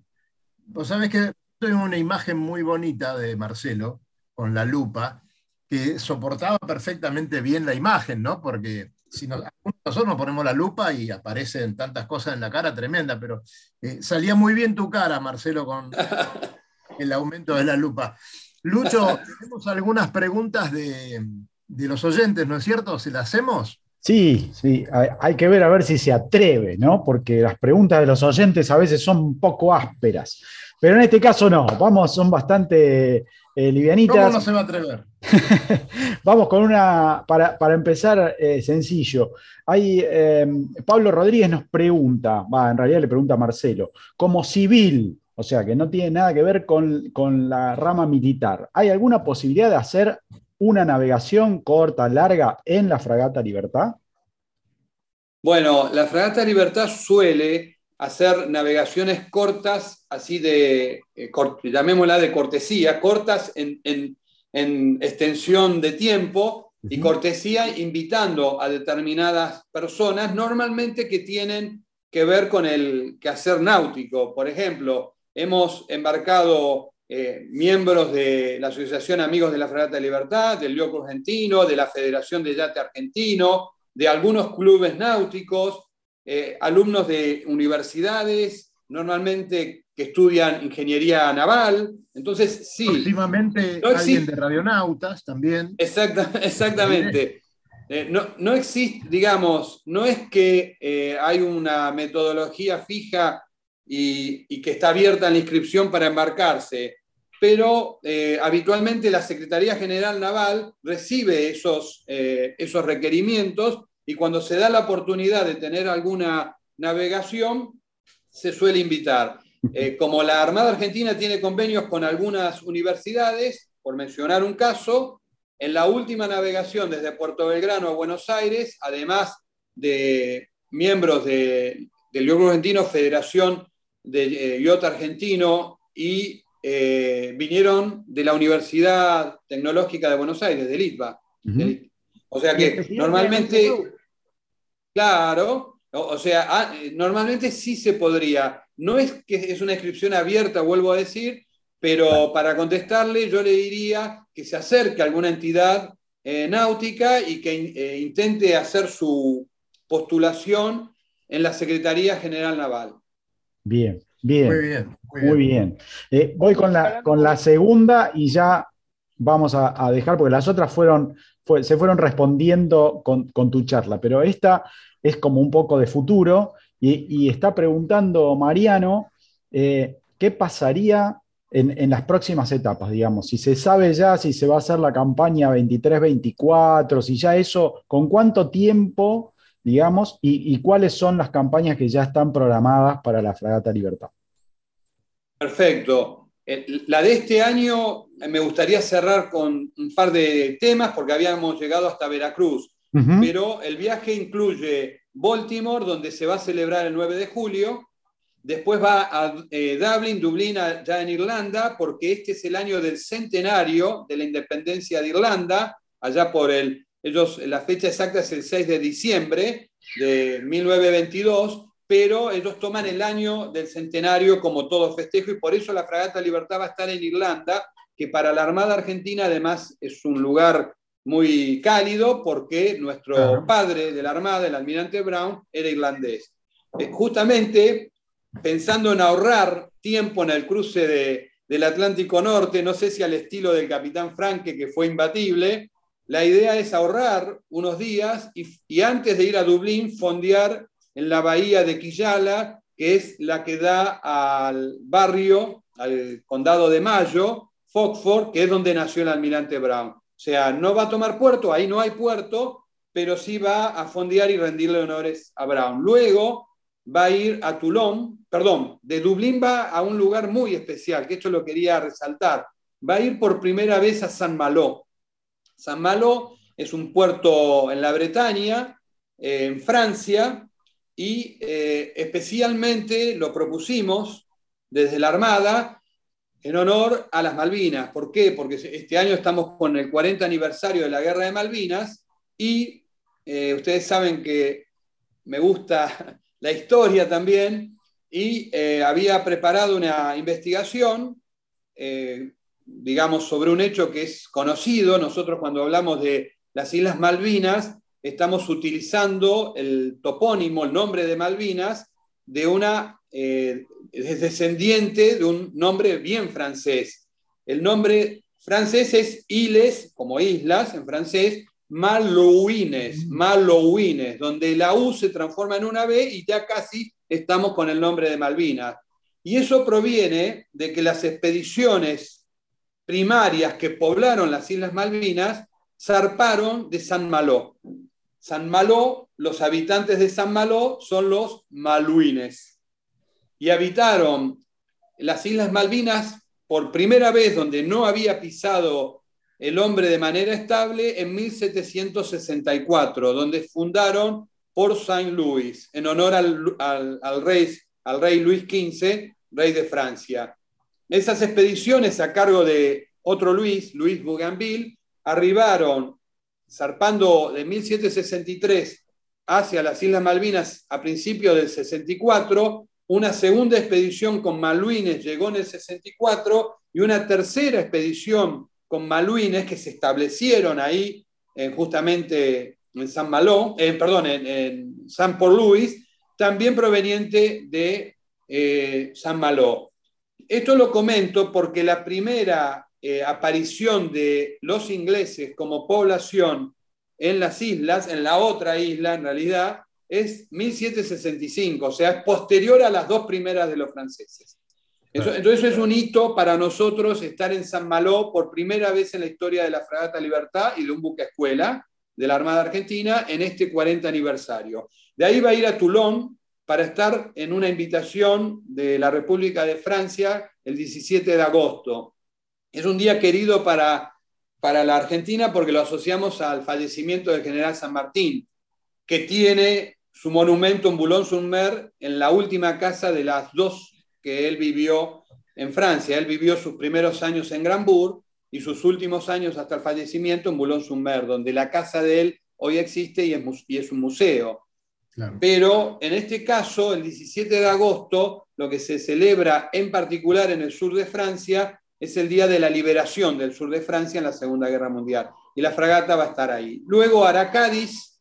Vos sabés que tengo una imagen muy bonita de Marcelo con la lupa, que soportaba perfectamente bien la imagen, ¿no? Porque si nos- nosotros nos ponemos la lupa y aparecen tantas cosas en la cara tremenda, pero eh, salía muy bien tu cara, Marcelo, con el aumento de la lupa. Lucho, tenemos algunas preguntas de, de los oyentes, ¿no es cierto? ¿Se las hacemos? Sí, sí, hay, hay que ver a ver si se atreve, ¿no? Porque las preguntas de los oyentes a veces son un poco ásperas. Pero en este caso no, vamos, son bastante eh, ¿Cómo livianitas. no se va a atrever? Vamos con una, para, para empezar, eh, sencillo. Hay, eh, Pablo Rodríguez nos pregunta, va, en realidad le pregunta a Marcelo, como civil, o sea, que no tiene nada que ver con, con la rama militar, ¿hay alguna posibilidad de hacer una navegación corta, larga en la fragata Libertad? Bueno, la Fragata Libertad suele hacer navegaciones cortas, así de, eh, cort- llamémosla de cortesía, cortas en, en- en extensión de tiempo y cortesía invitando a determinadas personas, normalmente que tienen que ver con el quehacer náutico. Por ejemplo, hemos embarcado eh, miembros de la Asociación Amigos de la Fragata Libertad, del Lioco Argentino, de la Federación de Yate Argentino, de algunos clubes náuticos, eh, alumnos de universidades, normalmente que estudian ingeniería naval. Entonces, sí, Próximamente No alguien de radionautas también. Exacta- exactamente. Eh, no, no existe, digamos, no es que eh, hay una metodología fija y, y que está abierta la inscripción para embarcarse, pero eh, habitualmente la Secretaría General Naval recibe esos, esos requerimientos y cuando se da la oportunidad de tener alguna navegación, se suele invitar. Eh, como la Armada Argentina tiene convenios con algunas universidades, por mencionar un caso, en la última navegación desde Puerto Belgrano a Buenos Aires, además de miembros de- del Grupo Argentino, Federación de eh, Yacht Argentino, y eh, vinieron de la Universidad Tecnológica de Buenos Aires, del ITBA. Ujú. del- O sea que normalmente... Claro, o, o sea, ah, eh, normalmente sí se podría. No es que es una inscripción abierta, vuelvo a decir, pero para contestarle yo le diría que se acerque a alguna entidad eh, náutica y que in- eh, intente hacer su postulación en la Secretaría General Naval. Bien, bien. Muy bien. Muy Muy bien. bien. Eh, voy con la, con la segunda y ya vamos a, a dejar, porque las otras fueron, se fueron respondiendo con, tu charla, pero esta es como un poco de futuro y, está preguntando Mariano, eh, ¿qué pasaría en, las próximas etapas, digamos? Si se sabe ya si se va a hacer la campaña 23-24, si ya eso, ¿con cuánto tiempo, digamos, y, cuáles son las campañas que ya están programadas para la Fragata Libertad? Perfecto. Eh, La de este año me gustaría cerrar con un par de temas porque habíamos llegado hasta Veracruz. Pero el viaje incluye Baltimore, donde se va a celebrar el 9 de julio, después va a eh, Dublin, Dublín ya en Irlanda, porque este es el año del centenario de la independencia de Irlanda, allá por el, ellos, la fecha exacta es el 6 de diciembre de 1922, pero ellos toman el año del centenario como todo festejo y por eso la Fragata Libertad va a estar en Irlanda, que para la Armada Argentina además es un lugar muy cálido porque nuestro padre de la Armada, el almirante Brown, era irlandés. Eh, justamente pensando en ahorrar tiempo en el cruce del Atlántico Norte, no sé si al estilo del capitán Franke, que fue imbatible, la idea es ahorrar unos días y, y antes de ir a Dublín, fondear en la bahía de Quillala, que es la que da al barrio, al condado de Mayo, Foxford, que es donde nació el almirante Brown. O sea, no va a tomar puerto, ahí no hay puerto, pero sí va a fondear y rendirle honores a Brown. Luego va a ir a Toulon, perdón, de Dublín va a un lugar muy especial, que esto lo quería resaltar. Va a ir por primera vez a San Malo. San Malo es un puerto en la Bretaña, en Francia, y eh, especialmente lo propusimos desde la Armada en honor a las Malvinas. ¿Por qué? Porque este año estamos con el 40 aniversario de la Guerra de Malvinas y eh, ustedes saben que me gusta la historia también y eh, había preparado una investigación, digamos, sobre un hecho que es conocido. Nosotros cuando hablamos de las Islas Malvinas, estamos utilizando el topónimo, el nombre de Malvinas, de una eh, descendiente de un nombre bien francés. El nombre francés es Iles, como islas en francés, Malouines, Malouines, donde la U se transforma en una B y ya casi estamos con el nombre de Malvinas. Y eso proviene de que las expediciones primarias que poblaron las Islas Malvinas zarparon de San Malo. San Malo, los habitantes de San Malo son los maluines. Y habitaron las Islas Malvinas por primera vez donde no había pisado el hombre de manera estable en 1764, donde fundaron Port Saint Louis, en honor al, rey, al rey Luis XV, rey de Francia. Esas expediciones a cargo de otro Luis, Luis Bougainville, arribaron zarpando de 1763 hacia las Islas Malvinas a principios del 64, una segunda expedición con maluines llegó en el 64 y una tercera expedición con maluines que se establecieron ahí justamente en San Malo, perdón, en, San Paul Louis, también proveniente de eh, San Malo. Esto lo comento porque la primera eh, aparición de los ingleses como población en las islas, en la otra isla en realidad, es 1765, o sea, es posterior a las dos primeras de los franceses. entonces es un hito para nosotros estar en San Malo por primera vez en la historia de la Fragata Libertad y de un buque escuela de la Armada Argentina en este 40 aniversario. De ahí va a ir a Toulon para estar en una invitación de la República de Francia el 17 de agosto. Es un día querido para, para la Argentina porque lo asociamos al fallecimiento del general San Martín, que tiene su monumento en Boulogne-sur-Mer en la última casa de las dos que él vivió en Francia. Él vivió sus primeros años en Grambourg y sus últimos años hasta el fallecimiento en Boulogne-sur-Mer, donde la casa de él hoy existe y es, y es un museo. Pero en este caso, el 17 de agosto, lo que se celebra en particular en el sur de Francia es el día de la liberación del sur de Francia en la Segunda Guerra Mundial. Y la fragata va a estar ahí. Luego hará Cádiz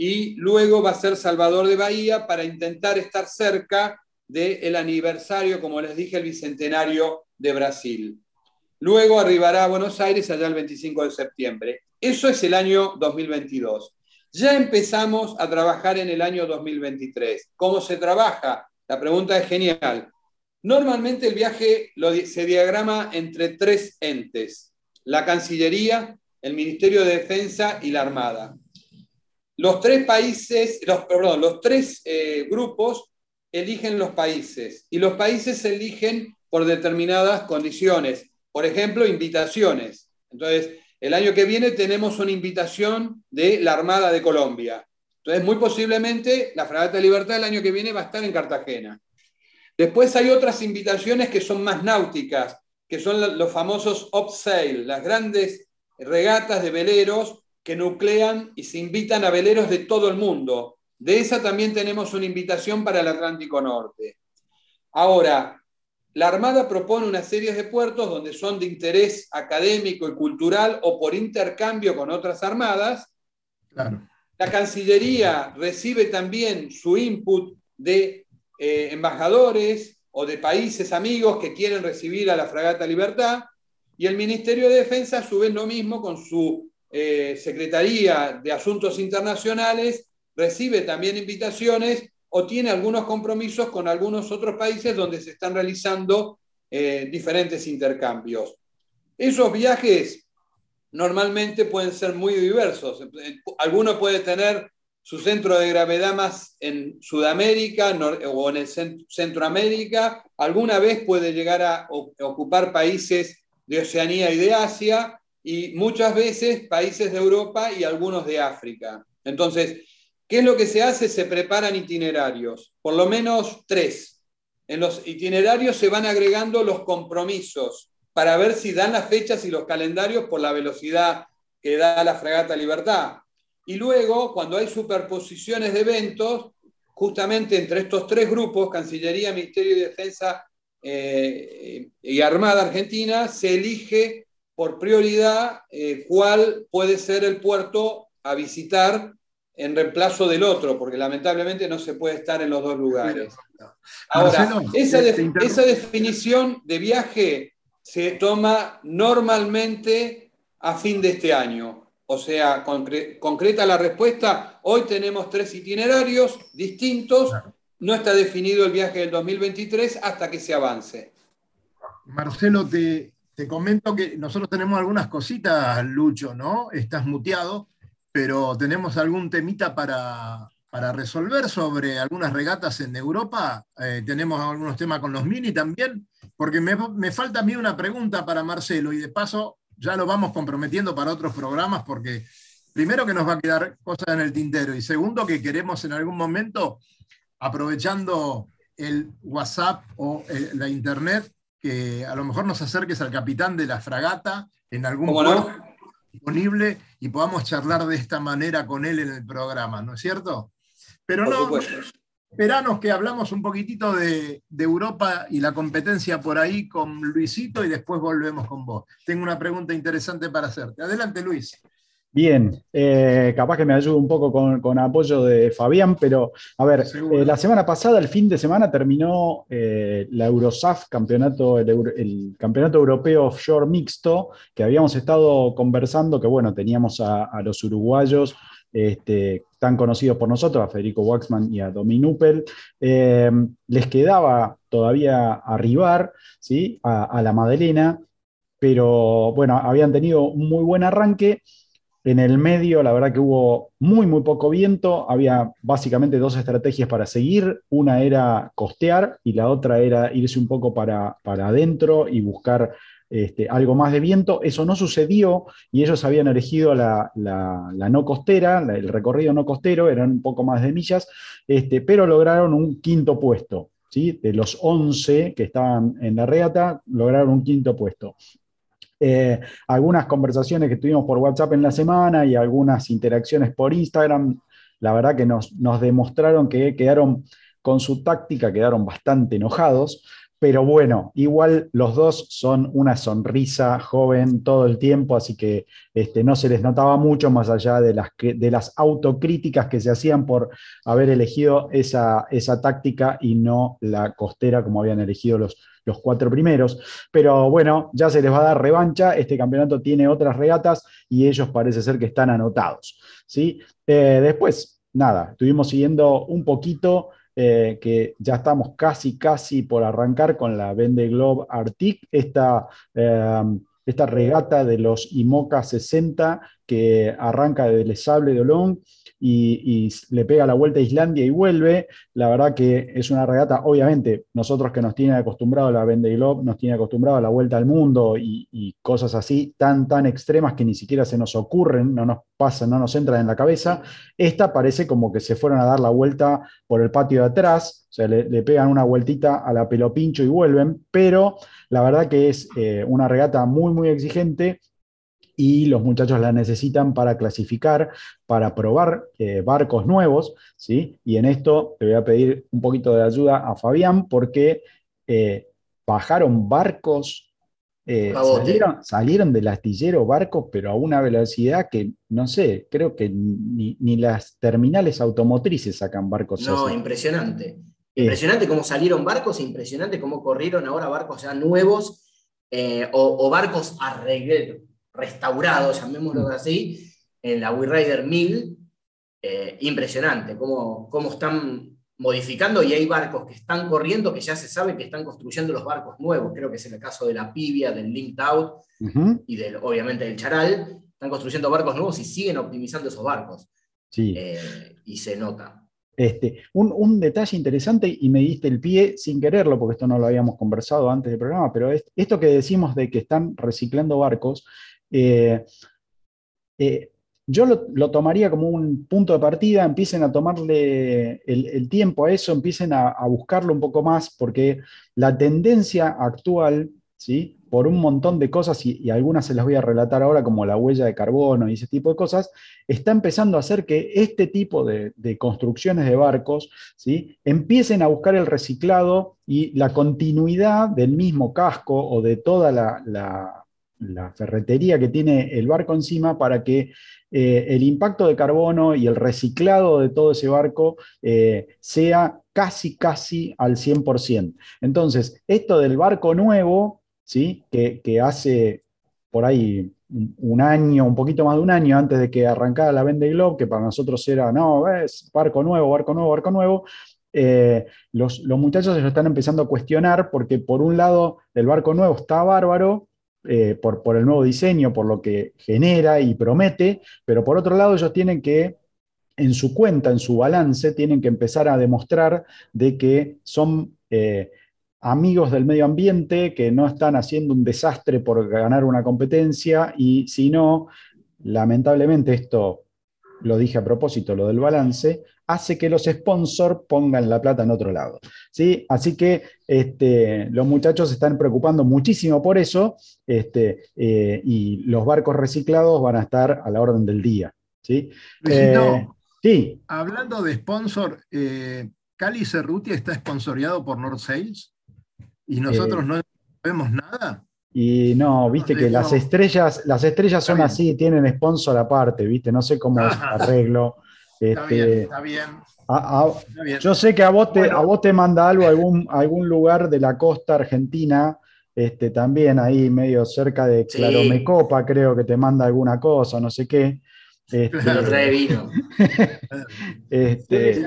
y luego va a ser Salvador de Bahía para intentar estar cerca del aniversario, como les dije, el bicentenario de Brasil. Luego arribará a Buenos Aires allá el 25 de septiembre. Eso es el año 2022. Ya empezamos a trabajar en el año 2023. ¿Cómo se trabaja? La pregunta es genial. Normalmente el viaje se diagrama entre tres entes, la Cancillería, el Ministerio de Defensa y la Armada. Los tres países, los, perdón, los tres eh, grupos eligen los países y los países se eligen por determinadas condiciones, por ejemplo, invitaciones. Entonces, el año que viene tenemos una invitación de la Armada de Colombia. Entonces, muy posiblemente la Fragata de Libertad el año que viene va a estar en Cartagena. Después hay otras invitaciones que son más náuticas, que son los famosos upsail, las grandes regatas de veleros que nuclean y se invitan a veleros de todo el mundo. De esa también tenemos una invitación para el Atlántico Norte. Ahora, la Armada propone una serie de puertos donde son de interés académico y cultural o por intercambio con otras armadas. La Cancillería recibe también su input de eh, embajadores o de países amigos que quieren recibir a la Fragata Libertad. Y el Ministerio de Defensa, a su vez, lo mismo con su eh, Secretaría de Asuntos Internacionales, recibe también invitaciones o tiene algunos compromisos con algunos otros países donde se están realizando eh, diferentes intercambios. Esos viajes normalmente pueden ser muy diversos. Alguno puede tener su centro de gravedad más en Sudamérica o en el Centroamérica. Alguna vez puede llegar a ocupar países de Oceanía y de Asia y muchas veces países de Europa y algunos de África. Entonces, ¿Qué es lo que se hace? Se preparan itinerarios, por lo menos tres. En los itinerarios se van agregando los compromisos para ver si dan las fechas y los calendarios por la velocidad que da la fragata Libertad. Y luego, cuando hay superposiciones de eventos, justamente entre estos tres grupos, Cancillería, Ministerio de Defensa eh, y Armada Argentina, se elige por prioridad eh, cuál puede ser el puerto a visitar en reemplazo del otro, porque lamentablemente no se puede estar en los dos lugares. Ahora, esa, esa definición de viaje se toma normalmente a fin de este año. O sea, concreta la respuesta, hoy tenemos tres itinerarios distintos, no está definido el viaje del 2023 hasta que se avance. Marcelo, te, te comento que nosotros tenemos algunas cositas, Lucho, ¿no? Estás muteado pero tenemos algún temita para, resolver sobre algunas regatas en Europa. Eh, tenemos algunos temas con los mini también, porque me, falta a mí una pregunta para Marcelo y de paso ya lo vamos comprometiendo para otros programas porque primero que nos va a quedar cosas en el tintero y segundo que queremos en algún momento, aprovechando el WhatsApp o la internet, que a lo mejor nos acerques al capitán de la fragata en algún momento disponible y podamos charlar de esta manera con él en el programa, ¿no es cierto? Pero no, esperanos que hablamos un poquitito de, Europa y la competencia por ahí con Luisito y después volvemos con vos. Tengo una pregunta interesante para hacerte. Adelante, Luis. Bien, eh, capaz que me ayude un poco con, apoyo de Fabián, pero a ver, eh, la semana pasada, el fin de semana, terminó eh, la Eurosaf, campeonato, el, campeonato europeo offshore mixto, que habíamos estado conversando, que bueno, teníamos a, los uruguayos este, tan conocidos por nosotros, a Federico Waxman y a Domin Uppel, les quedaba todavía arribar ¿sí? a, a la Madelena, pero bueno, habían tenido un muy buen arranque en el medio, la verdad que hubo muy, muy poco viento. Había básicamente dos estrategias para seguir. Una era costear y la otra era irse un poco para, para adentro y buscar este, algo más de viento. Eso no sucedió y ellos habían elegido la, no costera, el recorrido no costero, eran un poco más de millas, este, pero lograron un quinto puesto. ¿sí? De los 11 que estaban en la regata, lograron un quinto puesto. Eh, algunas conversaciones que tuvimos por WhatsApp en la semana y algunas interacciones por Instagram, la verdad que nos, demostraron que quedaron con su táctica, quedaron bastante enojados, pero bueno, igual los dos son una sonrisa joven todo el tiempo, así que este, no se les notaba mucho más allá de las, de las autocríticas que se hacían por haber elegido esa, esa táctica y no la costera como habían elegido los, los cuatro primeros. Pero bueno, ya se les va a dar revancha. Este campeonato tiene otras regatas y ellos parece ser que están anotados. ¿sí? Eh, después, nada, estuvimos siguiendo un poquito. Eh, que ya estamos casi, casi por arrancar con la Vende Globe Arctic, esta, eh, esta regata de los IMOCA 60 que arranca desde el Sable de Olón y, le pega la vuelta a Islandia y vuelve. La verdad que es una regata, obviamente, nosotros que nos tiene acostumbrado a la Vendée Globe, nos tiene acostumbrado a la vuelta al mundo y, cosas así tan, tan extremas que ni siquiera se nos ocurren, no nos pasan, no nos entran en la cabeza. Esta parece como que se fueron a dar la vuelta por el patio de atrás, o sea, le, pegan una vueltita a la pelopincho y vuelven, pero la verdad que es eh, una regata muy, muy exigente y los muchachos la necesitan para clasificar, para probar eh, barcos nuevos, ¿sí? Y en esto te voy a pedir un poquito de ayuda a Fabián porque eh, bajaron barcos, eh, salieron, del astillero barcos, pero a una velocidad que, no sé, creo que ni, las terminales automotrices sacan barcos. No, impresionante. Impresionante cómo salieron barcos, impresionante cómo corrieron ahora barcos ya nuevos o, o, barcos arreglados restaurado, llamémoslo así, en la WeRider 1000. Eh, impresionante cómo, cómo están modificando y hay barcos que están corriendo que ya se sabe que están construyendo los barcos nuevos. Creo que es el caso de la Pibia, del Linked Out y del, obviamente del Charal. Están construyendo barcos nuevos y siguen optimizando esos barcos. Sí. Eh, y se nota. Este, un, detalle interesante, y me diste el pie sin quererlo, porque esto no lo habíamos conversado antes del programa, pero esto que decimos de que están reciclando barcos, eh, eh, yo lo, tomaría como un punto de partida, empiecen a tomarle el, tiempo a eso, empiecen a, buscarlo un poco más, porque la tendencia actual, ¿sí? por un montón de cosas, y, algunas se las voy a relatar ahora, como la huella de carbono y ese tipo de cosas, está empezando a hacer que este tipo de, construcciones de barcos ¿sí? empiecen a buscar el reciclado y la continuidad del mismo casco o de toda la la ferretería que tiene el barco encima para que eh, el impacto de carbono y el reciclado de todo ese barco eh, sea casi, casi al 100%. Entonces, esto del barco nuevo, ¿sí? que, hace por ahí un año, un poquito más de un año antes de que arrancara la Vende Globe, que para nosotros era, no, es barco nuevo, barco nuevo, barco nuevo, eh, los, los, muchachos se lo están empezando a cuestionar porque por un lado el barco nuevo está bárbaro, eh, por, el nuevo diseño, por lo que genera y promete, pero por otro lado ellos tienen que en su cuenta, en su balance, tienen que empezar a demostrar de que son eh, amigos del medio ambiente, que no están haciendo un desastre por ganar una competencia y si no, lamentablemente esto lo dije a propósito, lo del balance, hace que los sponsors pongan la plata en otro lado. ¿sí? Así que este, los muchachos se están preocupando muchísimo por eso este, eh, y los barcos reciclados van a estar a la orden del día. ¿sí? Eh, sí. Hablando de sponsor, eh, Cali Cerruti está sponsoreado por North Sales y nosotros no vemos nada. Y no, viste que las estrellas, las estrellas son así, tienen sponsor aparte, viste, no sé cómo arreglo. Está bien, está bien. Yo sé que a vos te, a vos te manda algo, algún, algún lugar de la costa argentina, este, también ahí medio cerca de Claromecopa, creo que te manda alguna cosa, no sé qué. Este, trae vino. este,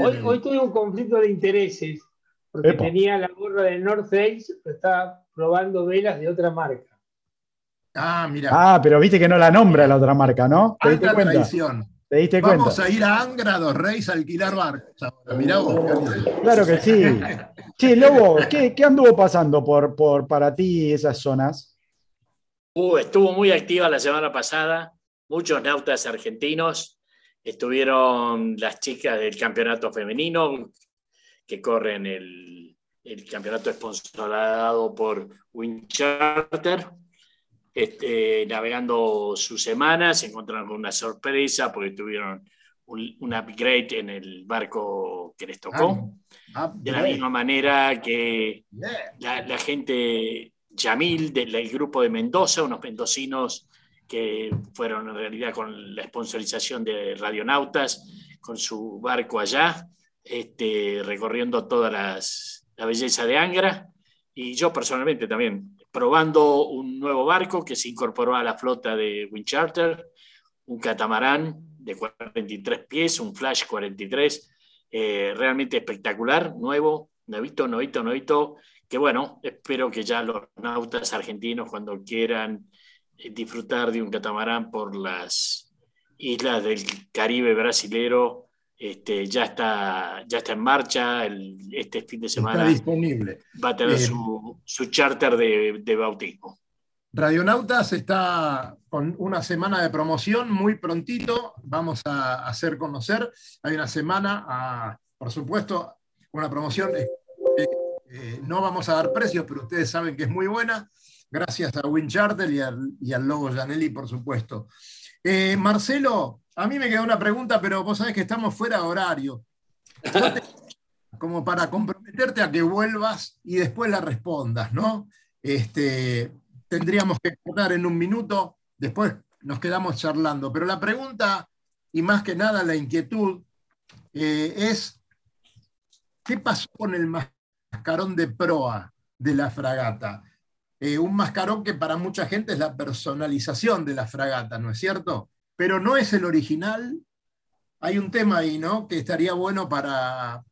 hoy, hoy tuve un conflicto de intereses, porque tenía la gorra de North Face, pero estaba probando velas de otra marca. Ah, mira. Ah, pero viste que no la nombra la otra marca, ¿no? ¿Te diste cuenta? ¿Te diste Vamos a ir a Angra dos Reyes a alquilar barcos Mirá vos. Claro que sí. Sí, Lobo, ¿qué, anduvo pasando por, por, para ti esas zonas? Uh, estuvo muy activa la semana pasada. Muchos nautas argentinos. Estuvieron las chicas del campeonato femenino que corren el, el campeonato sponsorado por Wincharter este, navegando su semana, se encontraron con una sorpresa porque tuvieron un, upgrade en el barco que les tocó. Ah, de la misma manera que la, gente Yamil del grupo de Mendoza, unos mendocinos que fueron en realidad con la sponsorización de Radionautas, con su barco allá, este, recorriendo toda la belleza de Angra. Y yo personalmente también probando un nuevo barco que se incorporó a la flota de Windcharter, un catamarán de 43 pies, un Flash 43, eh, realmente espectacular, nuevo, novito, novito, novito, que bueno, espero que ya los nautas argentinos cuando quieran disfrutar de un catamarán por las islas del Caribe brasilero. Este, ya, está, ya está en marcha, este fin de semana está disponible. va a tener eh, su, su, charter de, de bautismo. Radionautas está con una semana de promoción muy prontito. Vamos a hacer conocer. Hay una semana, a, por supuesto, una promoción. Eh, eh, no vamos a dar precios, pero ustedes saben que es muy buena. Gracias a Winchartel y al, y al Logo Janelli, por supuesto. Marcelo, a mí me queda una pregunta, pero vos sabés que estamos fuera de horario. Como para comprometerte a que vuelvas y después la respondas, ¿no? Este, tendríamos que cortar en un minuto, después nos quedamos charlando. Pero la pregunta, y más que nada la inquietud, eh, es, ¿qué pasó con el mascarón de proa de la fragata? Eh, un mascarón que para mucha gente es la personalización de la fragata, ¿no es cierto? Pero no es el original. Hay un tema ahí, ¿no? Que estaría bueno para,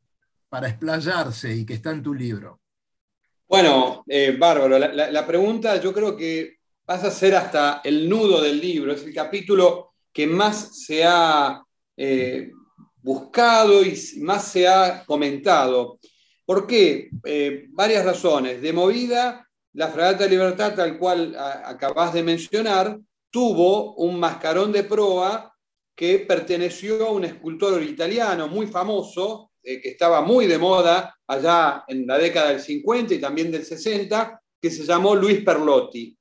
para explayarse y que está en tu libro. Bueno, eh, bárbaro. La, pregunta yo creo que pasa a ser hasta el nudo del libro. Es el capítulo que más se ha eh, buscado y más se ha comentado. ¿Por qué? Eh, varias razones. De movida, la Fragata Libertad, tal cual acabas de mencionar, tuvo un mascarón de proa que perteneció a un escultor italiano muy famoso, eh, que estaba muy de moda allá en la década del 50 y también del 60, que se llamó Luis Perlotti.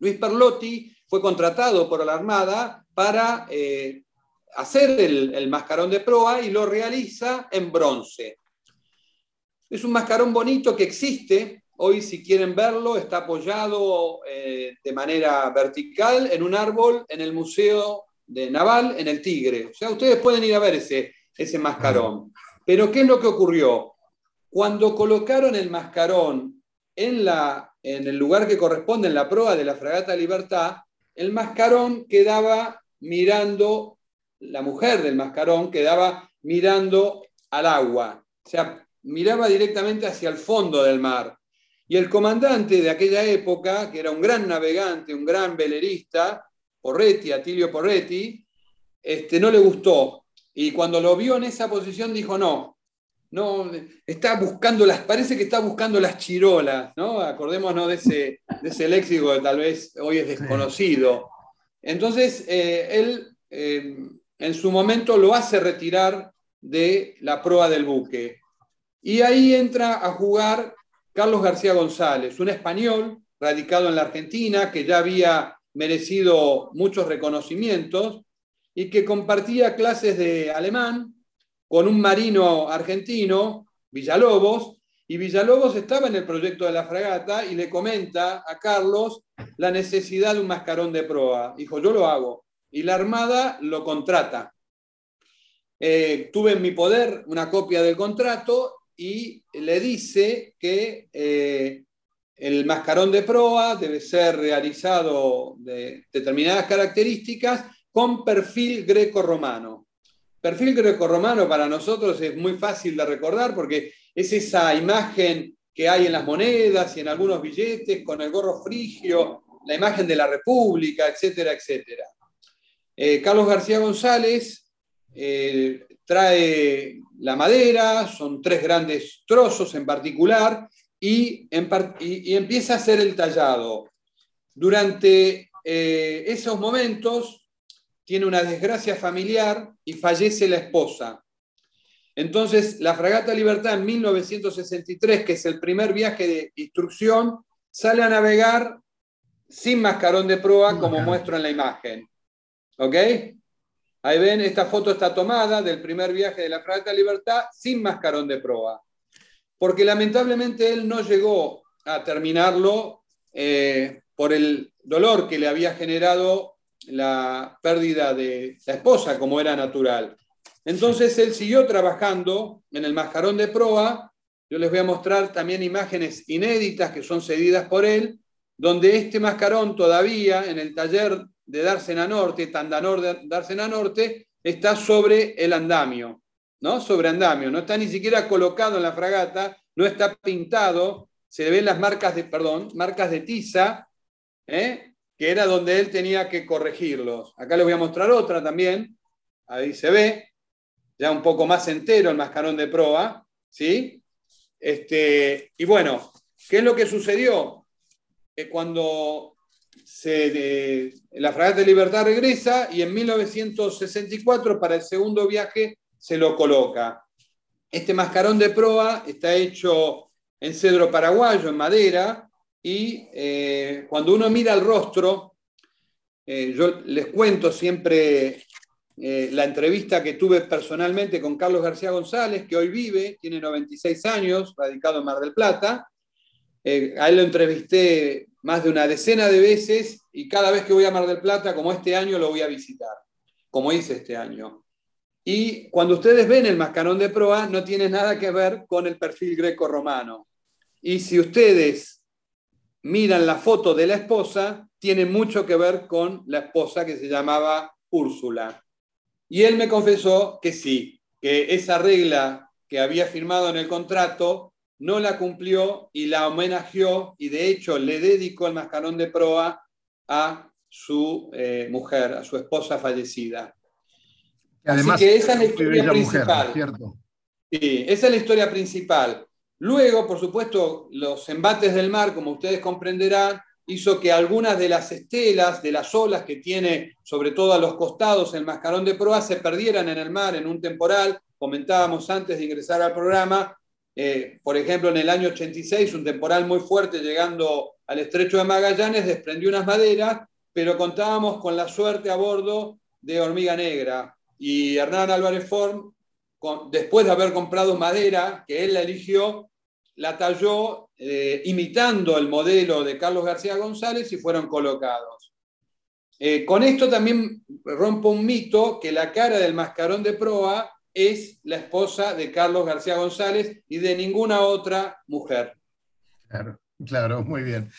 Luis Perlotti fue contratado por la Armada para eh, hacer el, mascarón de proa y lo realiza en bronce. Es un mascarón bonito que existe. Hoy, si quieren verlo, está apoyado eh, de manera vertical en un árbol en el Museo de Naval en el Tigre. O sea, ustedes pueden ir a ver ese, ese mascarón. Pero ¿qué es lo que ocurrió? Cuando colocaron el mascarón en, la, en el lugar que corresponde en la proa de la fragata Libertad, el mascarón quedaba mirando, la mujer del mascarón quedaba mirando al agua, o sea, miraba directamente hacia el fondo del mar. Y el comandante de aquella época, que era un gran navegante, un gran velerista, Porretti, Atilio Porretti, este, no le gustó y cuando lo vio en esa posición dijo, no, no, está buscando las, parece que está buscando las chirolas, ¿no? Acordémonos de ese, de ese léxico que tal vez hoy es desconocido. Entonces, eh, él eh, en su momento lo hace retirar de la proa del buque. Y ahí entra a jugar Carlos García González, un español radicado en la Argentina que ya había merecido muchos reconocimientos y que compartía clases de alemán con un marino argentino, Villalobos, y Villalobos estaba en el proyecto de la fragata y le comenta a Carlos la necesidad de un mascarón de proa. Dijo, yo lo hago. Y la Armada lo contrata. Eh, tuve en mi poder una copia del contrato y le dice que eh, el mascarón de proa debe ser realizado de determinadas características con perfil greco-romano. Perfil greco-romano para nosotros es muy fácil de recordar porque es esa imagen que hay en las monedas y en algunos billetes con el gorro frigio, la imagen de la República, etcétera, etcétera. Eh, Carlos García González eh, trae la madera, son tres grandes trozos en particular, y, empieza a hacer el tallado. Durante eh, esos momentos, tiene una desgracia familiar y fallece la esposa. Entonces, la Fragata Libertad en 1963, que es el primer viaje de instrucción, sale a navegar sin mascarón de proa, como muestro en la imagen. ¿Ok? Ahí ven, esta foto está tomada del primer viaje de la Fragata Libertad sin mascarón de proa. Porque lamentablemente él no llegó a terminarlo eh, por el dolor que le había generado la pérdida de la esposa, como era natural. Entonces él siguió trabajando en el mascarón de proa. Yo les voy a mostrar también imágenes inéditas que son cedidas por él, donde este mascarón todavía en el taller de Dársena Norte, Tandanor de Dársena Norte, está sobre el andamio, ¿no? Sobre andamio, no está ni siquiera colocado en la fragata, no está pintado, se ven las marcas de, perdón, marcas de tiza, ¿eh? que era donde él tenía que corregirlos. Acá les voy a mostrar otra también, ahí se ve, ya un poco más entero el mascarón de proa, ¿sí? Este, y bueno, ¿qué es lo que sucedió? Que cuando la Fragata de Libertad regresa y en 1964 para el segundo viaje se lo coloca. Este mascarón de proa está hecho en cedro paraguayo, en madera, y eh, cuando uno mira el rostro, eh, yo les cuento siempre eh, la entrevista que tuve personalmente con Carlos García González, que hoy vive, tiene 96 años, radicado en Mar del Plata. A él lo entrevisté más de una decena de veces y cada vez que voy a Mar del Plata, como este año, lo voy a visitar, como hice este año. Y cuando ustedes ven el mascarón de proa, no tiene nada que ver con el perfil greco-romano. Y si ustedes miran la foto de la esposa, tiene mucho que ver con la esposa que se llamaba Úrsula. Y él me confesó que sí, que esa regla que había firmado en el contrato no la cumplió y la homenajeó y de hecho le dedicó el mascarón de proa a su eh, mujer, a su esposa fallecida. Además, Así que esa es la historia principal. Sí, esa es la historia principal. Luego, por supuesto, los embates del mar, como ustedes comprenderán, hizo que algunas de las estelas, de las olas que tiene, sobre todo a los costados, el mascarón de proa, se perdieran en el mar en un temporal. Comentábamos antes de ingresar al programa, eh, por ejemplo, en el año 86, un temporal muy fuerte llegando al estrecho de Magallanes desprendió unas maderas, pero contábamos con la suerte a bordo de Hormiga Negra, y Hernán Álvarez Form, después de haber comprado madera, que él la eligió, la talló eh, imitando el modelo de Carlos García González y fueron colocados. Eh, con esto también rompo un mito que la cara del mascarón de proa es la esposa de Carlos García González y de ninguna otra mujer. Claro, claro, muy bien.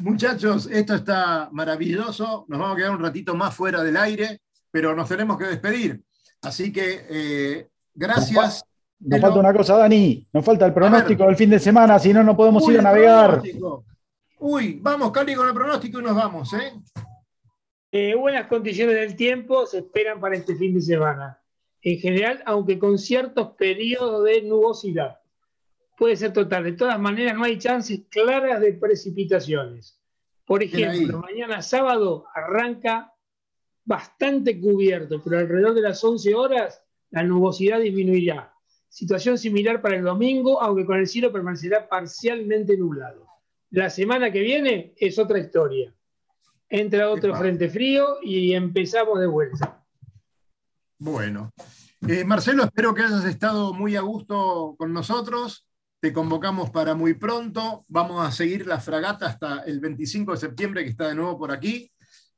Muchachos, esto está maravilloso. Nos vamos a quedar un ratito más fuera del aire, pero nos tenemos que despedir. Así que eh, gracias. Nos, falta una cosa, Dani. Nos falta el pronóstico del fin de semana, si no, no podemos ir a navegar. Uy, vamos, Cali, con el pronóstico y nos vamos. ¿eh? ¿eh? buenas condiciones del tiempo se esperan para este fin de semana. En general, aunque con ciertos periodos de nubosidad. Puede ser total. De todas maneras, no hay chances claras de precipitaciones. Por ejemplo, mañana sábado arranca bastante cubierto, pero alrededor de las 11 horas la nubosidad disminuirá. Situación similar para el domingo, aunque con el cielo permanecerá parcialmente nublado. La semana que viene es otra historia. Entra otro frente frío y empezamos de vuelta. Bueno. Eh, Marcelo, espero que hayas estado muy a gusto con nosotros. Te convocamos para muy pronto. Vamos a seguir la fragata hasta el 25 de septiembre, que está de nuevo por aquí.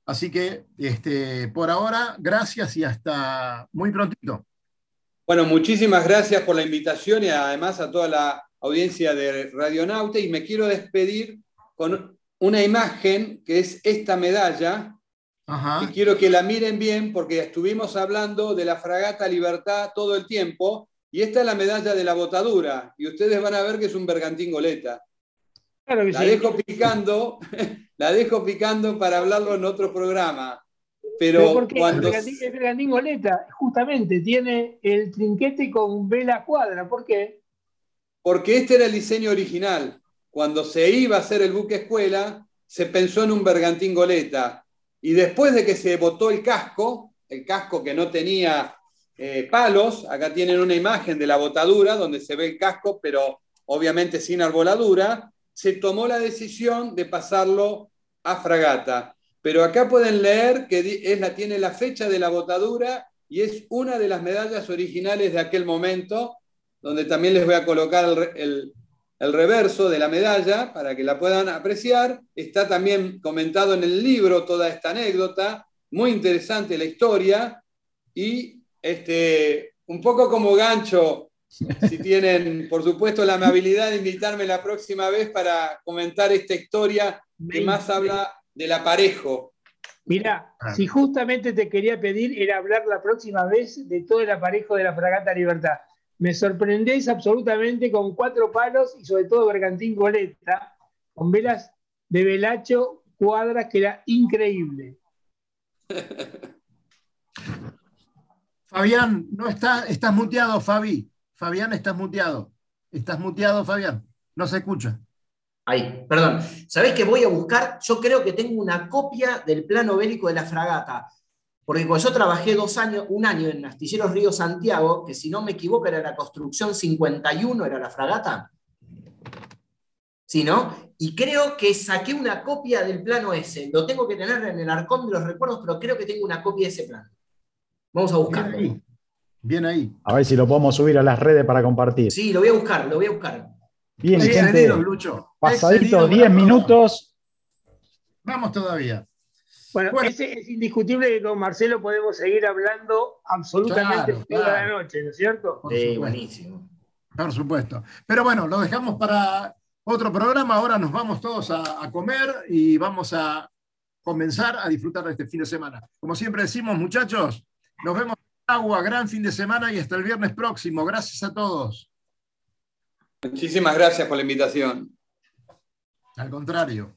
Así que este, por ahora, gracias y hasta muy prontito. Bueno, muchísimas gracias por la invitación y además a toda la audiencia de Radionauta y me quiero despedir con una imagen que es esta medalla y quiero que la miren bien porque estuvimos hablando de la fragata Libertad todo el tiempo y esta es la medalla de la botadura y ustedes van a ver que es un bergantín goleta. la dejo picando la dejo picando para hablarlo en otro programa. Pero, porque cuando... el Bergantín Goleta justamente tiene el trinquete con vela cuadra. ¿Por qué? Porque este era el diseño original. Cuando se iba a hacer el buque escuela, se pensó en un bergantín goleta. Y después de que se botó el casco, el casco que no tenía eh, palos, acá tienen una imagen de la botadura donde se ve el casco, pero obviamente sin arboladura, se tomó la decisión de pasarlo a fragata. Pero acá pueden leer que es la, tiene la fecha de la botadura y es una de las medallas originales de aquel momento, donde también les voy a colocar el, el reverso de la medalla para que la puedan apreciar. Está también comentado en el libro toda esta anécdota, muy interesante la historia y este, un poco como gancho, si tienen, por supuesto, la amabilidad de invitarme la próxima vez para comentar esta historia que más habla del aparejo. Mira, ah. si justamente te quería pedir era hablar la próxima vez de todo el aparejo de la Fragata Libertad. Me sorprendéis absolutamente con cuatro palos y sobre todo bergantín goleta, con velas de velacho cuadras que era increíble. Fabián, no está, estás muteado, Fabi. Fabián, estás muteado. Estás muteado, Fabián. No se escucha. Ahí, perdón. ¿Sabés que voy a buscar? Yo creo que tengo una copia del plano bélico de la fragata. Porque cuando yo trabajé dos años, un año en Astilleros Río Santiago, que si no me equivoco era la construcción 51, era la fragata. ¿Sí, no? Y creo que saqué una copia del plano ese. Lo tengo que tener en el arcón de los recuerdos, pero creo que tengo una copia de ese plano. Vamos a buscarlo. Bien ahí. Bien ahí. A ver si lo podemos subir a las redes para compartir. Sí, lo voy a buscar, lo voy a buscar. Bien, gente. Lucho. Pasadito Excedido, 10 bravo. minutos. Vamos todavía. Bueno, Bueno. ese es indiscutible que con Marcelo podemos seguir hablando absolutamente Claro, toda claro. la noche, ¿no es cierto? Por Sí, supuesto. buenísimo. Por supuesto. Pero bueno, lo dejamos para otro programa. Ahora nos vamos todos a, a comer y vamos a comenzar a disfrutar de este fin de semana. Como siempre decimos, muchachos, nos vemos en agua, gran fin de semana y hasta el viernes próximo. Gracias a todos. Muchísimas gracias por la invitación. Al contrario.